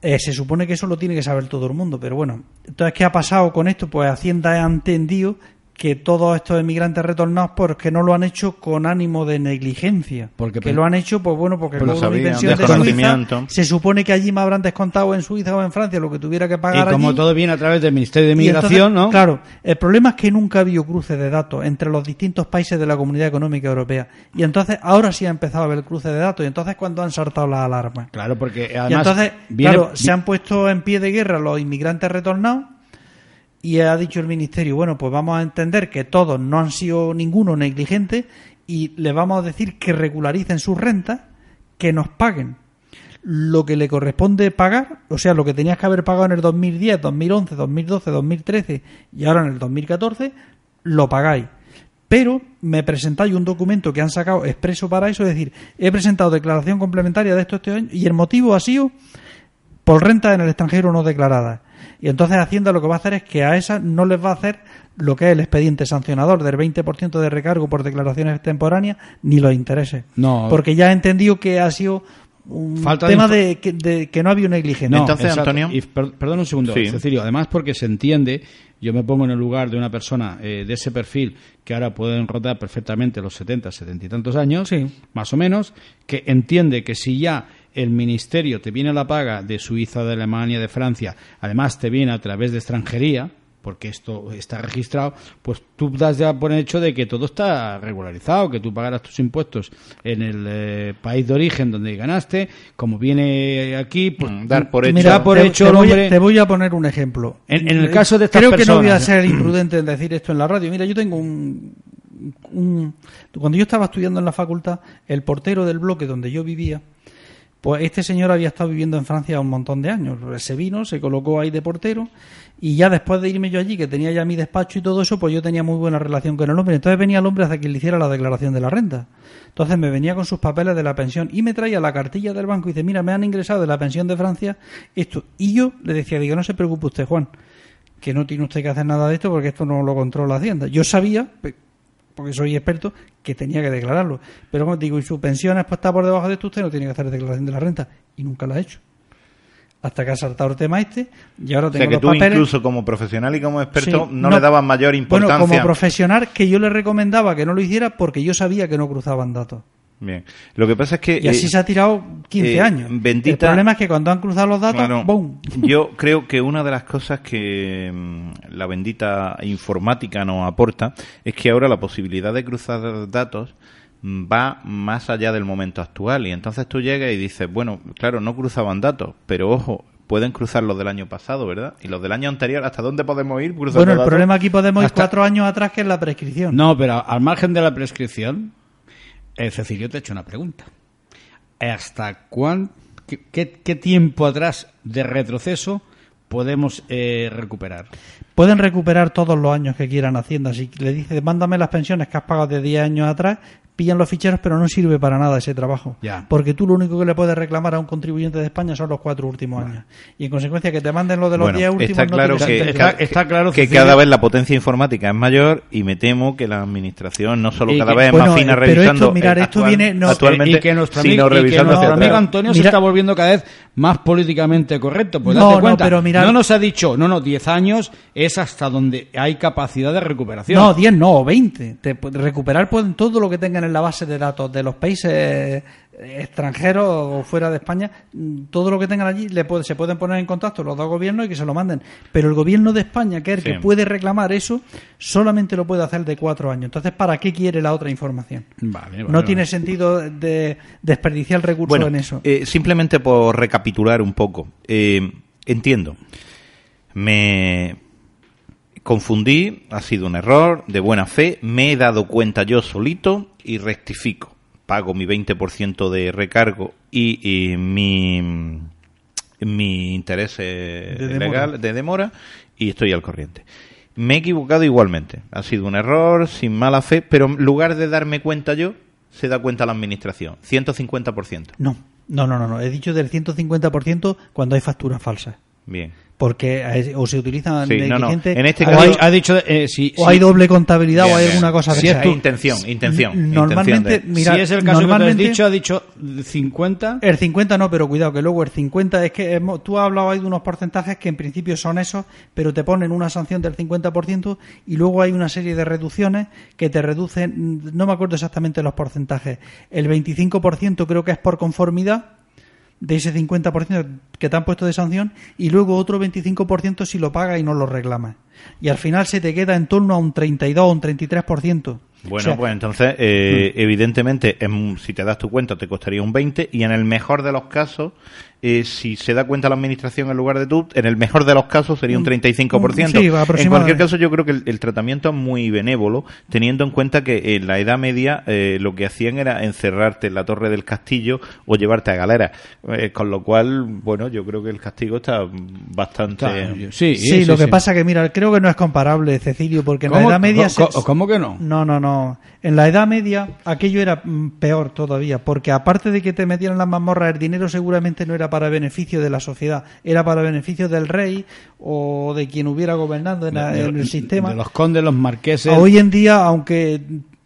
eh, se supone que eso lo tiene que saber todo el mundo. Pero bueno, entonces, ¿qué ha pasado con esto? Pues Hacienda ha entendido que todos estos emigrantes retornados porque no lo han hecho con ánimo de negligencia Porque que lo han hecho pues bueno porque lo cobro pensión de desconocimiento. Suiza se supone que allí me habrán descontado en Suiza o en Francia lo que tuviera que pagar y como allí. todo viene a través del Ministerio de Y Migración, entonces, ¿no? Claro, el problema es que nunca ha habido cruce de datos entre los distintos países de la Comunidad Económica Europea. Y entonces ahora sí ha empezado a haber cruce de datos y entonces cuando han saltado las alarmas. Claro, porque Y además entonces, viene- claro, se han puesto en pie de guerra los inmigrantes retornados y ha dicho el ministerio, bueno, pues vamos a entender que todos no han sido ninguno negligente y le vamos a decir que regularicen sus rentas, que nos paguen lo que le corresponde pagar, o sea, lo que tenías que haber pagado en el 2010, 2011, 2012, 2013 y ahora en el 2014, lo pagáis. pero me presentáis un documento que han sacado expreso para eso, es decir, he presentado declaración complementaria de esto este año y el motivo ha sido por renta en el extranjero no declarada. Y entonces Hacienda lo que va a hacer es que a esa no les va a hacer lo que es el expediente sancionador del 20% de recargo por declaraciones temporáneas ni los intereses. No. Porque ya he entendido que ha sido un Falta de tema de, que, de que no había negligencia. No, Entonces, exacto. Antonio. Y per- perdón un segundo, Sí. Cecilio. Además, porque se entiende, yo me pongo en el lugar de una persona eh, de ese perfil que ahora pueden rodar perfectamente los 70, 70 y tantos años, Sí. más o menos, que entiende que si ya el ministerio te viene la paga de Suiza, de Alemania, de Francia, además te viene a través de extranjería, porque esto está registrado, pues tú das ya por hecho de que todo está regularizado, que tú pagarás tus impuestos en el eh, país de origen donde ganaste, como viene aquí, pues Mm, dar por hecho. Mira, por te, hecho te voy, a- hombre- te voy a poner un ejemplo. En- en el caso de estas Creo que no voy a ser imprudente en decir esto en la radio. Mira, yo tengo un, un- Cuando yo estaba estudiando en la facultad, el portero del bloque donde yo vivía, pues este señor había estado viviendo en Francia un montón de años. Se vino, se colocó ahí de portero y ya después de irme yo allí, que tenía ya mi despacho y todo eso, pues yo tenía muy buena relación con el hombre. Entonces venía el hombre hasta que le hiciera la declaración de la renta. Entonces me venía con sus papeles de la pensión y me traía la cartilla del banco y dice, mira, me han ingresado de la pensión de Francia esto. Y yo le decía, digo, no se preocupe usted, Juan, que no tiene usted que hacer nada de esto porque esto no lo controla Hacienda. Yo sabía, porque soy experto, que tenía que declararlo. Pero como digo, y su pensión es puesta por debajo de esto, usted no tiene que hacer declaración de la renta. Y nunca la ha hecho. Hasta que ha saltado el tema este, y ahora O tengo sea que los tú papeles. incluso como profesional y como experto Sí, no, le dabas mayor importancia. Bueno, como profesional que yo le recomendaba que no lo hiciera porque yo sabía que no cruzaban datos. Bien. Lo que pasa es que Y así eh, se ha tirado 15 eh, años. bendita- El problema es que cuando han cruzado los datos, Claro. ¡boom! Yo creo que una de las cosas que mm, la bendita informática nos aporta es que ahora la posibilidad de cruzar datos mm, va más allá del momento actual y entonces tú llegas y dices, bueno, claro, no cruzaban datos, pero ojo, pueden cruzar los del año pasado, ¿verdad? Y los del año anterior, ¿hasta dónde podemos ir cruzando Bueno, el datos? problema aquí podemos ir Hasta- cuatro años atrás, que es la prescripción. No, pero al margen de la prescripción, eh, Cecilio te ha hecho una pregunta. ¿Hasta cuán, qué, qué- qué tiempo atrás de retroceso podemos eh, recuperar? Pueden recuperar todos los años que quieran Hacienda. Si le dices, mándame las pensiones que has pagado de 10 años atrás, pillan los ficheros, pero no sirve para nada ese trabajo. Ya. Porque tú lo único que le puedes reclamar a un contribuyente de España son los cuatro últimos años. Y en consecuencia que te manden lo de los Bueno, 10 últimos está no claro que. Está- está claro, que Cecilia. cada vez la potencia informática es mayor y me temo que la administración no solo Y cada que- vez es bueno, más fina pero revisando esto, mirar, eh, esto viene- no, actualmente y que nuestro sino amigo, y que nuestro amigo. Antonio se está volviendo cada vez más políticamente correcto. Pues No, date no, pero mirad- no nos ha dicho, no, no, 10 años es hasta donde hay capacidad de recuperación. No, 10 no, o 20. Te, recuperar pueden todo lo que tengan en la base de datos de los países eh, extranjeros o fuera de España, todo lo que tengan allí le puede- se pueden poner en contacto los dos gobiernos y que se lo manden. Pero el gobierno de España, que es el Sí. que puede reclamar eso, solamente lo puede hacer de cuatro años. Entonces, ¿para qué quiere la otra información? Vale, vale, no vale. tiene sentido de desperdiciar recursos Bueno, en eso. eh, simplemente por recapitular un poco. eh, entiendo. Me confundí, ha sido un error de buena fe, me he dado cuenta yo solito y rectifico. Pago mi 20% de recargo y, y mi, mi interés eh, De demora. legal de demora y estoy al corriente. Me he equivocado igualmente. Ha sido un error, sin mala fe, pero en lugar de darme cuenta yo, se da cuenta la administración. 150%. No, no, no, no, no. He dicho del 150% cuando hay facturas falsas. Bien. Porque o se utilizan Sí, no, no. En este caso- hay- ha dicho, eh, si, o si- hay doble contabilidad Bien, o hay alguna cosa de Si es tu intención, intención. N- Normalmente, intención de- mira, si es el caso que tú has normalmente- dicho, ha dicho 50. El 50 no, pero cuidado, que luego el 50 es que hemos- tú has hablado ahí de unos porcentajes que en principio son esos, pero te ponen una sanción del 50% y luego hay una serie de reducciones que te reducen, no me acuerdo exactamente los porcentajes, el 25% creo que es por conformidad de ese 50% que te han puesto de sanción y luego otro 25% si lo pagas y no lo reclamas. Y al final se te queda en torno a un 32 o un 33%. Bueno, O sea, pues entonces, eh, evidentemente, en- si te das tu cuenta, te costaría un 20 y en el mejor de los casos, eh, si se da cuenta la administración en lugar de tú, en el mejor de los casos sería un 35%. Sí, en cualquier caso, yo creo que el, el tratamiento es muy benévolo, teniendo en cuenta que en la Edad Media eh, lo que hacían era encerrarte en la torre del castillo o llevarte a galera. Eh, con lo cual, bueno, yo creo que el castigo está bastante... Claro, sí, Sí, lo que pasa que, mira, creo que no es comparable, Cecilio, porque en la ¿Cómo- Edad Media... co- se- ¿Cómo que no? No, no, no. En la Edad Media aquello era mm, peor todavía, porque aparte de que te metieran las mazmorras, el dinero seguramente no era para beneficio de la sociedad, era para beneficio del rey o de quien hubiera gobernando en, la- De- en el sistema. De los condes, los marqueses. Hoy en día, aunque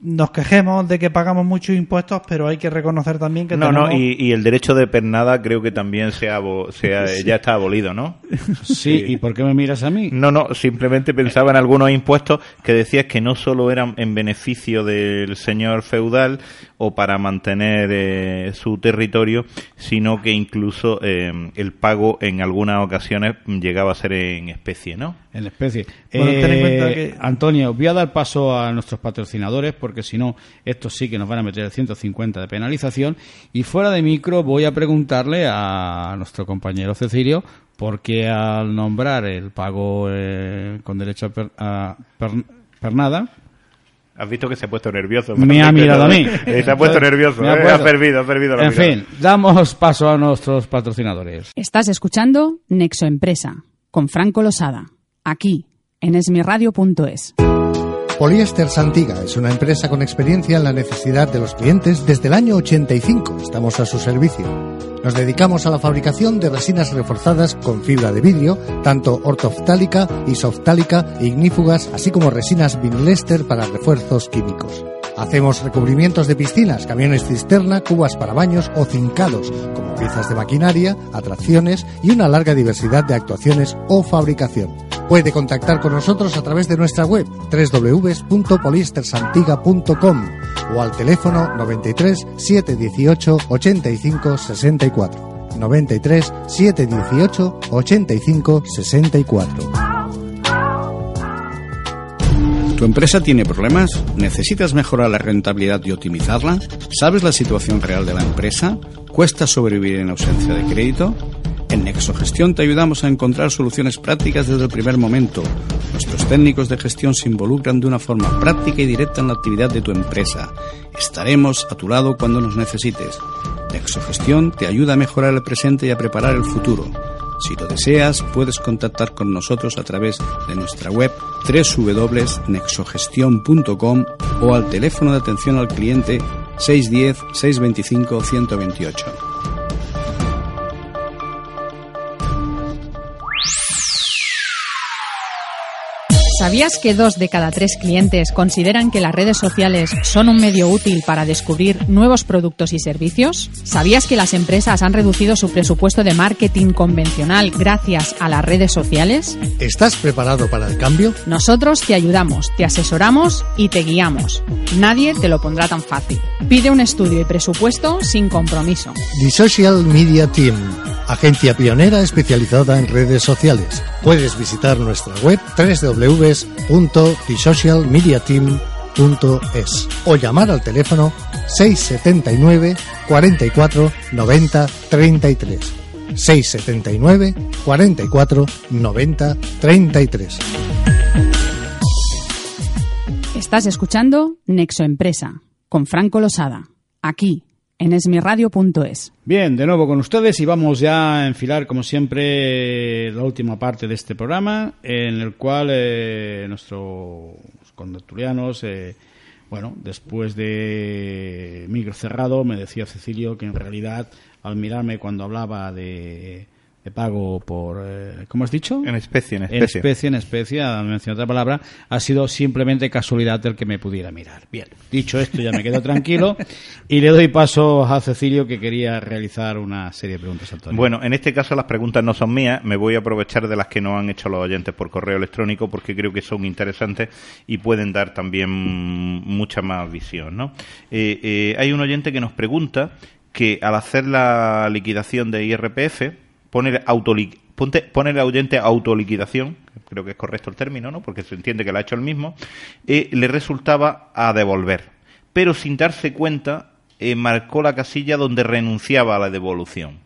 nos quejemos de que pagamos muchos impuestos, pero hay que reconocer también que No, tenemos... no, y, y el derecho de pernada creo que también se ha se ha- ya está abolido, ¿no? Sí, ¿y por qué me miras a mí? No, no, simplemente pensaba en algunos impuestos que decías que no solo eran en beneficio del señor feudal o para mantener eh, su territorio, sino que incluso eh, el pago en algunas ocasiones llegaba a ser en especie, ¿no? En especie. Bueno, ten en Eh, cuenta que- Antonio, voy a dar paso a nuestros patrocinadores porque si no, estos sí que nos van a meter el 150 de penalización. Y fuera de micro voy a preguntarle a nuestro compañero Cecilio por qué al nombrar el pago eh, con derecho a, per- a per- pernada, Has visto que se ha puesto nervioso. me ha mirado a mí. Eh, se ha puesto nervioso, Me eh, acuerdo. ha ha fervido la En mirada. fin, damos paso a nuestros patrocinadores. Estás escuchando Nexo Empresa con Franco Losada, aquí en esmiradio.es. Poliéster Santiga es una empresa con experiencia en la necesidad de los clientes desde el año 85. Estamos a su servicio. Nos dedicamos a la fabricación de resinas reforzadas con fibra de vidrio, tanto ortoftálica, isoftálica ignífugas, así como resinas Vinlester para refuerzos químicos. Hacemos recubrimientos de piscinas, camiones cisterna, cubas para baños o cincados, como piezas de maquinaria, atracciones y una larga diversidad de actuaciones o fabricación. Puede contactar con nosotros a través de nuestra web www.poliestersantiga.com o al teléfono 93 718 85 64. 93 718 85 64. ¿Tu empresa tiene problemas? ¿Necesitas mejorar la rentabilidad y optimizarla? ¿Sabes la situación real de la empresa? ¿Cuesta sobrevivir en ausencia de crédito? En Nexogestión te ayudamos a encontrar soluciones prácticas desde el primer momento. Nuestros técnicos de gestión se involucran de una forma práctica y directa en la actividad de tu empresa. Estaremos a tu lado cuando nos necesites. Nexogestión te ayuda a mejorar el presente y a preparar el futuro. Si lo deseas, puedes contactar con nosotros a través de nuestra web www.nexogestion.com o al teléfono de atención al cliente 610-625-128. ¿Sabías que dos de cada tres clientes consideran que las redes sociales son un medio útil para descubrir nuevos productos y servicios? ¿Sabías que las empresas han reducido su presupuesto de marketing convencional gracias a las redes sociales? ¿Estás preparado para el cambio? Nosotros te ayudamos, te asesoramos y te guiamos. Nadie te lo pondrá tan fácil. Pide un estudio y presupuesto sin compromiso. The Social Media Team, agencia pionera especializada en redes sociales. Puedes visitar nuestra web www.thesocialmediateam.es o llamar al teléfono 679 44 90 33. 679 44 90 33. Estás escuchando Nexo Empresa con Franco Losada, aquí en esmiradio.es. Bien, de nuevo con ustedes y vamos ya a enfilar, como siempre, la última parte de este programa, en el cual eh, nuestros conductulianos, eh, bueno, después de micro cerrado, me decía Cecilio que en realidad, al mirarme cuando hablaba de pago por, eh, ¿cómo has dicho? En especie, en En especie. especie, en especie, al mencionar otra palabra, ha sido simplemente casualidad el que me pudiera mirar. Bien, dicho esto, ya me quedo tranquilo y le doy paso a Cecilio que quería realizar una serie de preguntas, Antonio. Bueno, en este caso las preguntas no son mías, me voy a aprovechar de las que nos han hecho los oyentes por correo electrónico porque creo que son interesantes y pueden dar también mucha más visión, ¿no? Eh, eh, hay un oyente que nos pregunta que al hacer la liquidación de IRPF, pone, autoli- ponte- pone el oyente autoliquidación, creo que es correcto el término, ¿no? Porque se entiende que lo ha hecho el mismo, eh, le resultaba a devolver. Pero sin darse cuenta, eh, marcó la casilla donde renunciaba a la devolución.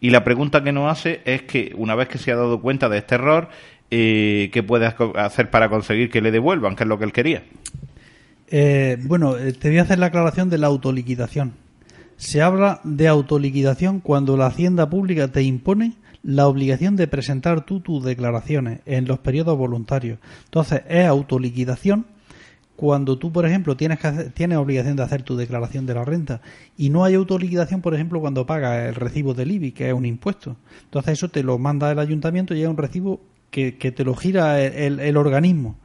Y la pregunta que nos hace es que, una vez que se ha dado cuenta de este error, eh, ¿qué puede hac- hacer para conseguir que le devuelvan, que es lo que él quería? Eh, bueno, eh, te voy a hacer la aclaración de la autoliquidación. Se habla de autoliquidación cuando la hacienda pública te impone la obligación de presentar tú tus declaraciones en los periodos voluntarios. Entonces, es autoliquidación cuando tú, por ejemplo, tienes, que hacer- tienes obligación de hacer tu declaración de la renta y no hay autoliquidación, por ejemplo, cuando pagas el recibo del IBI, que es un impuesto. Entonces, eso te lo manda el ayuntamiento y es un recibo que, que te lo gira el, el- el organismo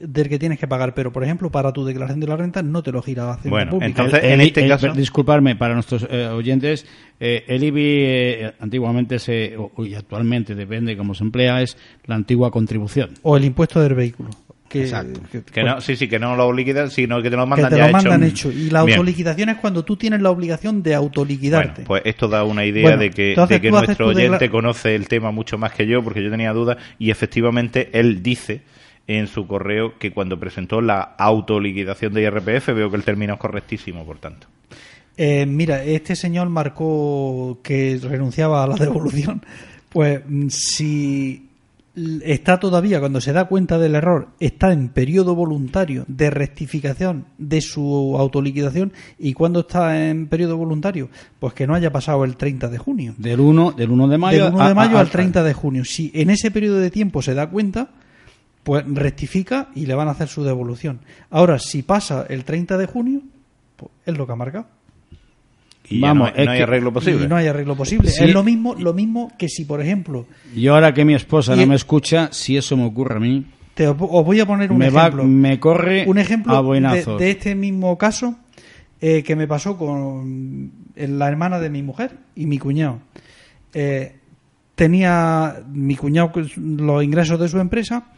del que tienes que pagar. Pero, por ejemplo, para tu declaración de la renta no te lo gira la Hacienda Bueno, Pública. entonces, El- en el- este el- caso- disculparme para nuestros eh, oyentes, eh, el IBI eh, antiguamente se, o- y actualmente depende cómo se emplea, es la antigua contribución. O el impuesto del vehículo. Que, Exacto. que- Que no, sí, sí, que no lo liquidan, sino que te lo que mandan te ya lo mandan hecho. hecho. Y la Bien. autoliquidación es cuando tú tienes la obligación de autoliquidarte. Bueno, pues esto da una idea Bueno, de que, entonces de que nuestro oyente conoce el tema mucho más que yo, porque yo tenía dudas, y efectivamente él dice en su correo que cuando presentó la autoliquidación de IRPF, veo que el término es correctísimo, por tanto. Eh, mira, este señor marcó que renunciaba a la devolución. Pues mm, si está todavía, cuando se da cuenta del error, está en periodo voluntario de rectificación de su autoliquidación y cuando está en periodo voluntario, pues que no haya pasado el 30 de junio. Del 1, del 1 de mayo, Del 1 de a- mayo a- al 30 de junio. Si en ese periodo de tiempo se da cuenta, pues rectifica y le van a hacer su devolución. Ahora, si pasa el 30 de junio, pues es lo que ha marcado. Y Vamos, no, hay- no arreglo posible. Y no hay arreglo posible. Sí. Es lo mismo, lo mismo que si, por ejemplo, Yo ahora que mi esposa Y- no me escucha, si eso me ocurre a mí, te os voy a poner un me, va, ejemplo. me corre un ejemplo a de, este mismo caso eh, que me pasó con la hermana de mi mujer y mi cuñado. Eh, tenía mi cuñado los ingresos de su empresa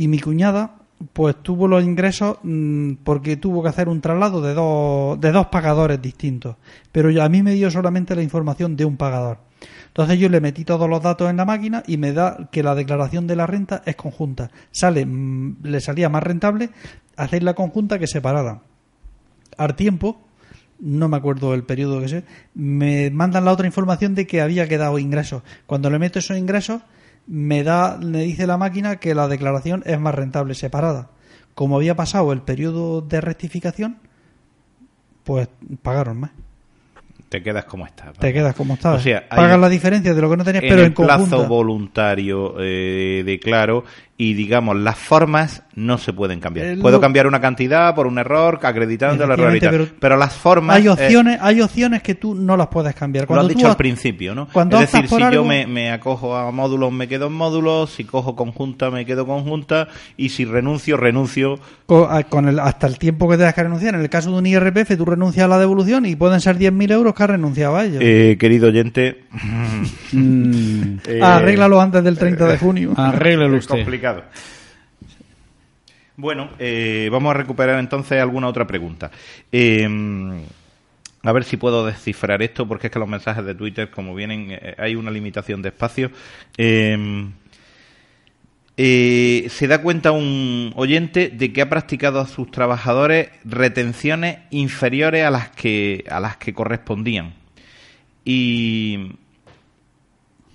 y mi cuñada pues tuvo los ingresos mm, porque tuvo que hacer un traslado de dos, de dos pagadores distintos. Pero a mí me dio solamente la información de un pagador. Entonces yo le metí todos los datos en la máquina y me da que la declaración de la renta es conjunta. Sale, mm, le salía más rentable hacer la conjunta que separada. Al tiempo, no me acuerdo el periodo que sé, me mandan la otra información de que había quedado ingresos. Cuando le meto esos ingresos, me da, me dice la máquina que la declaración es más rentable separada. Como había pasado el periodo de rectificación, pues pagaron más. Te quedas como estás. Te quedas como estás. O sea, Pagas la diferencia de lo que no tenías, en pero el en conjunta. plazo voluntario eh, de claro y digamos las formas no se pueden cambiar. Puedo lo- cambiar una cantidad por un error, acreditando el error y tal. Efectivamente, Pero, pero las formas hay eh, opciones, hay opciones que tú no las puedes cambiar. lo Cuando has tú dicho al has- principio, ¿no? cuando es decir, si yo me, me acojo a módulos, me quedo en módulos, si cojo conjunta, me quedo conjunta, y si renuncio, renuncio. con el, hasta el tiempo que tengas que renunciar. En el caso de un IRPF, tú renuncias a la devolución y pueden ser 10.000 euros que has renunciado a ellos. Eh, querido oyente, Mm, eh, Arréglalo antes del 30 de junio. arréglelo es usted. Bueno, eh, vamos a recuperar entonces alguna otra pregunta. Eh, a ver si puedo descifrar esto, porque es que los mensajes de Twitter, como vienen, eh, hay una limitación de espacio. Se da cuenta un oyente de que ha practicado a sus trabajadores retenciones inferiores a las que a las que correspondían y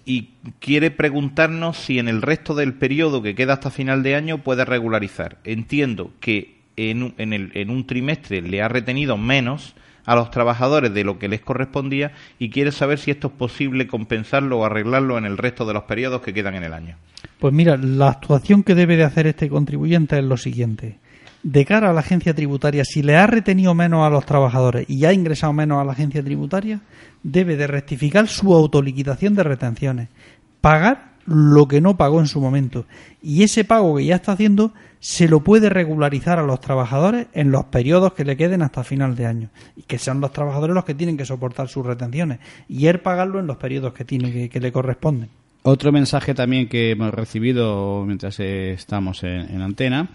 y quiere preguntarnos si en el resto del periodo que queda hasta final de año puede regularizar. Entiendo que en, un- en, el- en un trimestre le ha retenido menos a los trabajadores de lo que les correspondía y quiere saber si esto es posible compensarlo o arreglarlo en el resto de los periodos que quedan en el año. Pues mira, la actuación que debe de hacer este contribuyente es lo siguiente. De cara a la agencia tributaria, si le ha retenido menos a los trabajadores y ha ingresado menos a la agencia tributaria, debe de rectificar su autoliquidación de retenciones. Pagar lo que no pagó en su momento. Y ese pago que ya está haciendo se lo puede regularizar a los trabajadores en los periodos que le queden hasta final de año. Y que sean los trabajadores los que tienen que soportar sus retenciones. Y él pagarlo en los periodos que, tiene, que, le corresponden. Otro mensaje también que hemos recibido mientras estamos en antena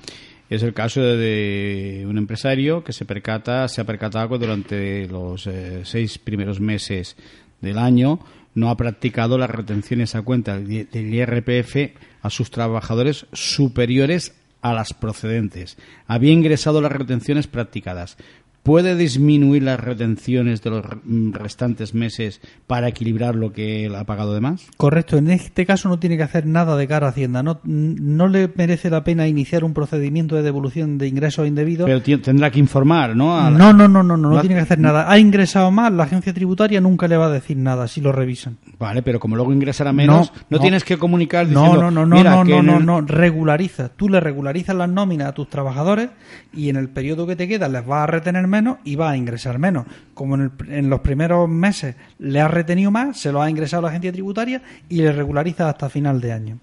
es el caso de, un empresario que se percata, se ha percatado que durante los eh, seis primeros meses del año no ha practicado las retenciones a cuenta del IRPF a sus trabajadores superiores a las procedentes. Había ingresado las retenciones practicadas. ¿Puede disminuir las retenciones de los restantes meses para equilibrar lo que él ha pagado de más? Correcto, en este caso no tiene que hacer nada de cara a Hacienda. No, no le merece la pena iniciar un procedimiento de devolución de ingresos indebidos. Pero tendrá que informar, ¿no? A la- No, no, no, no, no, no No tiene que hacer nada. Ha ingresado más, la agencia tributaria nunca le va a decir nada si lo revisan. Vale, pero como luego ingresará menos, no, no. tienes que comunicar diciendo, no, no, no, "Mira, no, no, no, el- no, regulariza. Tú le regularizas las nóminas a tus trabajadores y en el periodo que te queda les vas a retener menos y vas a ingresar menos. Como en, el- en los primeros meses le has retenido más, se lo ha ingresado a la agencia tributaria y le regularizas hasta final de año.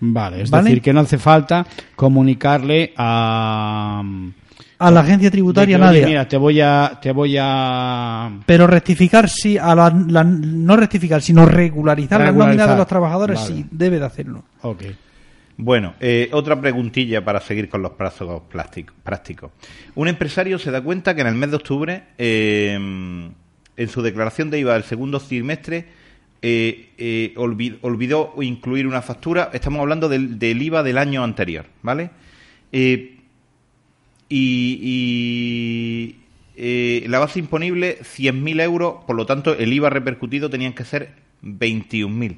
Vale, es ¿Vale? decir, que no hace falta comunicarle a... A la agencia tributaria que, nadie. Mira, te voy a... Te voy a... Pero rectificar sí, a la, la- no rectificar, sino regularizar, Regularizar. nóminas de los trabajadores Vale. sí, debe de hacerlo. Ok. Bueno, eh, otra preguntilla para seguir con los plazos prácticos. Un empresario se da cuenta que en el mes de octubre, eh, en su declaración de IVA del segundo trimestre, eh, eh, olvi- olvidó incluir una factura. Estamos hablando del, IVA del año anterior, ¿vale? Y la base imponible 100.000 euros, por lo tanto el IVA repercutido tenían que ser 21.000.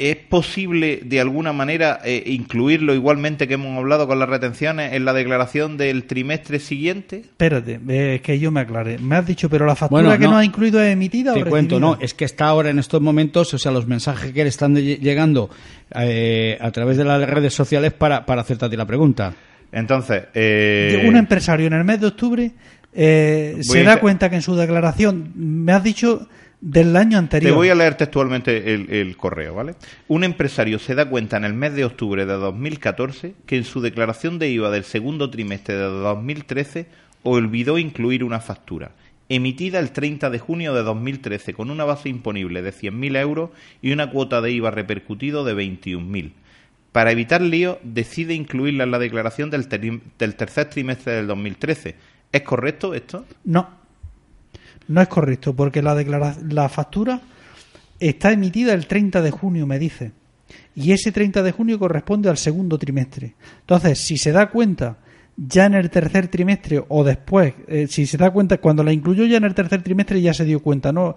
¿Es posible de alguna manera eh, incluirlo igualmente que hemos hablado con las retenciones en la declaración del trimestre siguiente? Espérate, eh, es que yo me aclaré. Me has dicho, pero la factura Bueno, que no. no ha incluido es emitida Te o cuento, no, es que está ahora en estos momentos, o sea, los mensajes que le están llegando eh, a través de las redes sociales para, para hacerte a ti la pregunta. Entonces, eh, un empresario en el mes de octubre eh, se da cuenta que en su declaración, me has dicho del año te anterior. voy a leer textualmente el, el correo, ¿vale? Un empresario se da cuenta en el mes de octubre de 2014 que en su declaración de IVA del segundo trimestre de 2013 olvidó incluir una factura emitida el 30 de junio de 2013 con una base imponible de 100.000 euros y una cuota de IVA repercutido de 21.000. Para evitar lío, decide incluirla en la declaración del, del tercer trimestre del 2013. ¿Es correcto esto? No, no es correcto, porque la, la factura está emitida el 30 de junio, me dice. Y ese 30 de junio corresponde al segundo trimestre. Entonces, si se da cuenta ya en el tercer trimestre o después, eh, si se da cuenta, cuando la incluyó ya en el tercer trimestre ya se dio cuenta, no,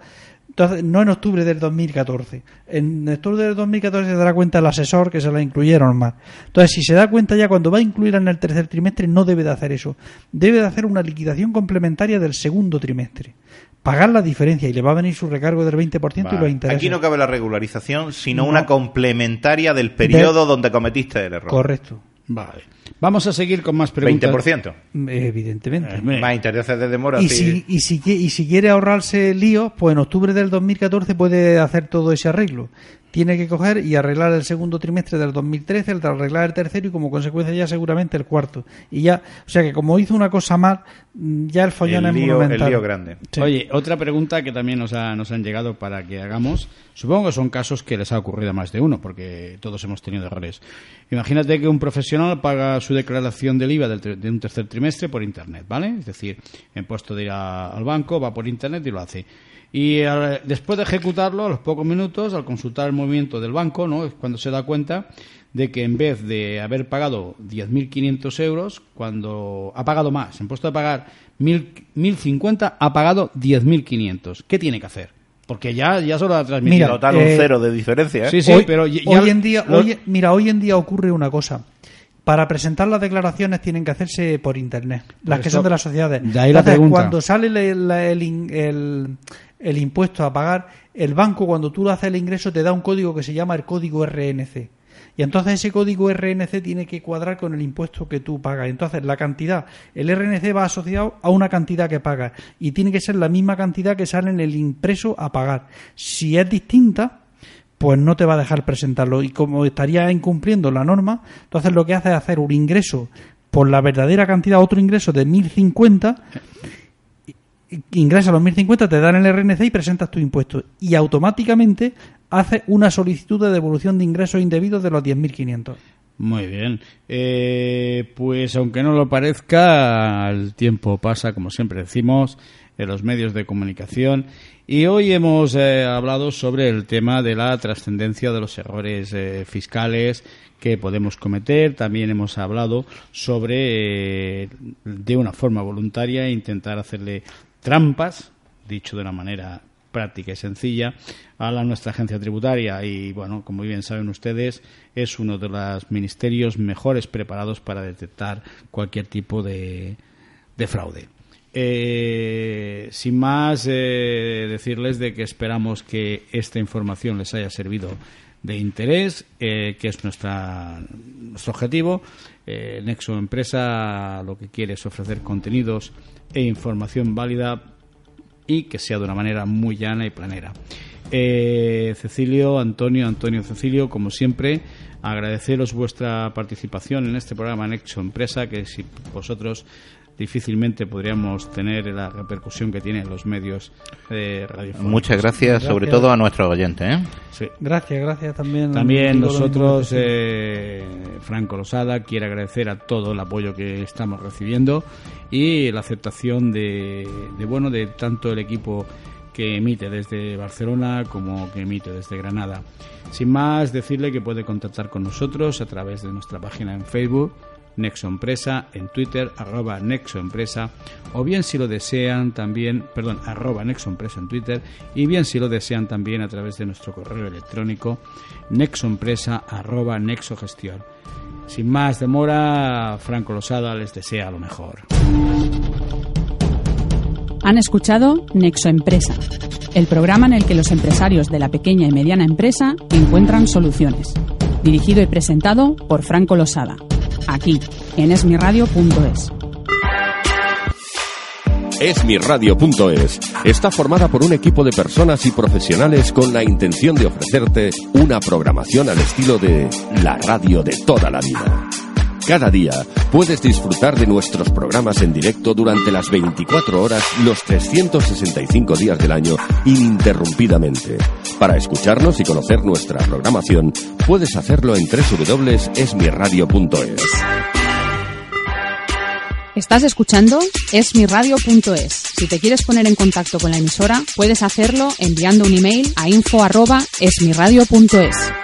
entonces, no en octubre del 2014. En octubre del 2014 se dará cuenta el asesor que se la incluyeron más. Entonces, si se da cuenta ya cuando va a incluirla en el tercer trimestre, no debe de hacer eso. Debe de hacer una liquidación complementaria del segundo trimestre. Pagar la diferencia y le va a venir su recargo del 20% y los intereses. Aquí no cabe la regularización, sino No. una complementaria del periodo donde cometiste el error. Correcto. Vale. Vamos a seguir con más preguntas. 20%. Evidentemente. Eh, Más intereses de demora. Y si, y, si, y si quiere ahorrarse líos, pues en octubre del 2014 puede hacer todo ese arreglo. Tiene que coger y arreglar el segundo trimestre del 2013, el de arreglar el tercero y como consecuencia ya seguramente el cuarto. Y ya, o sea que como hizo una cosa mal, mm, ya el follón El es lío- monumental. el lío grande. Sí. Oye, otra pregunta que también nos, ha- nos han llegado para que hagamos. Supongo que son casos que les ha ocurrido a más de uno, porque todos hemos tenido errores. Imagínate que un profesional paga su declaración del IVA del de un tercer trimestre por Internet, ¿vale? Es decir, en puesto de ir a- al banco, va por Internet y lo hace. Y al- después de ejecutarlo, a los pocos minutos, al consultar el movimiento del banco, ¿no? Es cuando se da cuenta de que en vez de haber pagado 10.500 euros, cuando ha pagado más, en puesto de pagar 1.000 1.050, ha pagado 10.500. ¿Qué tiene que hacer? Porque ya, ya solo ha transmitido. Mira, Total, un eh, cero de diferencia. ¿eh? Sí, sí, hoy, pero ya- hoy en día, lo- hoy- mira, hoy en día ocurre una cosa. Para presentar las declaraciones tienen que hacerse por internet, las que eso- son de las sociedades. de ahí la Entonces, pregunta. cuando sale el, el el- el impuesto a pagar, el banco cuando tú haces el ingreso te da un código que se llama el código RNC. Y entonces ese código RNC tiene que cuadrar con el impuesto que tú pagas. Entonces la cantidad, el RNC va asociado a una cantidad que pagas y tiene que ser la misma cantidad que sale en el impreso a pagar. Si es distinta, pues no te va a dejar presentarlo. Y como estaría incumpliendo la norma, entonces lo que hace es hacer un ingreso por la verdadera cantidad, otro ingreso de 1050, i- ingresa los 1050, te dan el RNC y presentas tu impuesto. Y automáticamente hace una solicitud de devolución de ingresos indebidos de los 10.500. Muy bien. Eh, pues aunque no lo parezca, el tiempo pasa, como siempre decimos, en los medios de comunicación. Y hoy hemos eh, hablado sobre el tema de la trascendencia de los errores eh, fiscales que podemos cometer. También hemos hablado sobre, de una forma voluntaria, intentar hacerle trampas, dicho de una manera práctica y sencilla a la nuestra agencia tributaria y bueno como bien saben ustedes es uno de los ministerios mejores preparados para detectar cualquier tipo de, fraude eh, sin más eh, decirles de que esperamos que esta información les haya servido de interés, eh, que es nuestra, nuestro objetivo. Nexo Empresa lo que quiere es ofrecer contenidos e información válida y que sea de una manera muy llana y planera. Eh, Cecilio, Antonio, Antonio, Cecilio, como siempre, agradeceros vuestra participación en este programa Nexo Empresa, que si vosotros difícilmente podríamos tener la repercusión que tienen los medios de radio. Muchas gracias, sobre todo a nuestros oyentes. ¿eh? Sí. Gracias, gracias también. También nosotros, eh, Franco Losada, quiere agradecer a todo el apoyo que estamos recibiendo y la aceptación de, de bueno de tanto el equipo que emite desde Barcelona como que emite desde Granada. Sin más, decirle que puede contactar con nosotros a través de nuestra página en Facebook Nexo Empresa, en Twitter, arroba Nexo Empresa, o bien si lo desean también, perdón, arroba Nexo Empresa en Twitter, y bien si lo desean también a través de nuestro correo electrónico, nexoempresa arroba Nexo Gestión. Sin más demora, Franco Losada les desea lo mejor. Han escuchado Nexo Empresa, el programa en el que los empresarios de la pequeña y mediana empresa encuentran soluciones. Dirigido y presentado por Franco Losada aquí, en esmiradio.es. Esmiradio.es está formada por un equipo de personas y profesionales con la intención de ofrecerte una programación al estilo de la radio de toda la vida. Cada día puedes disfrutar de nuestros programas en directo durante las 24 horas, los 365 días del año, ininterrumpidamente. Para escucharnos y conocer nuestra programación, puedes hacerlo en www.esmiradio.es. Estás escuchando esmiradio.es. Si te quieres poner en contacto con la emisora, puedes hacerlo enviando un email a info@esmiradio.es.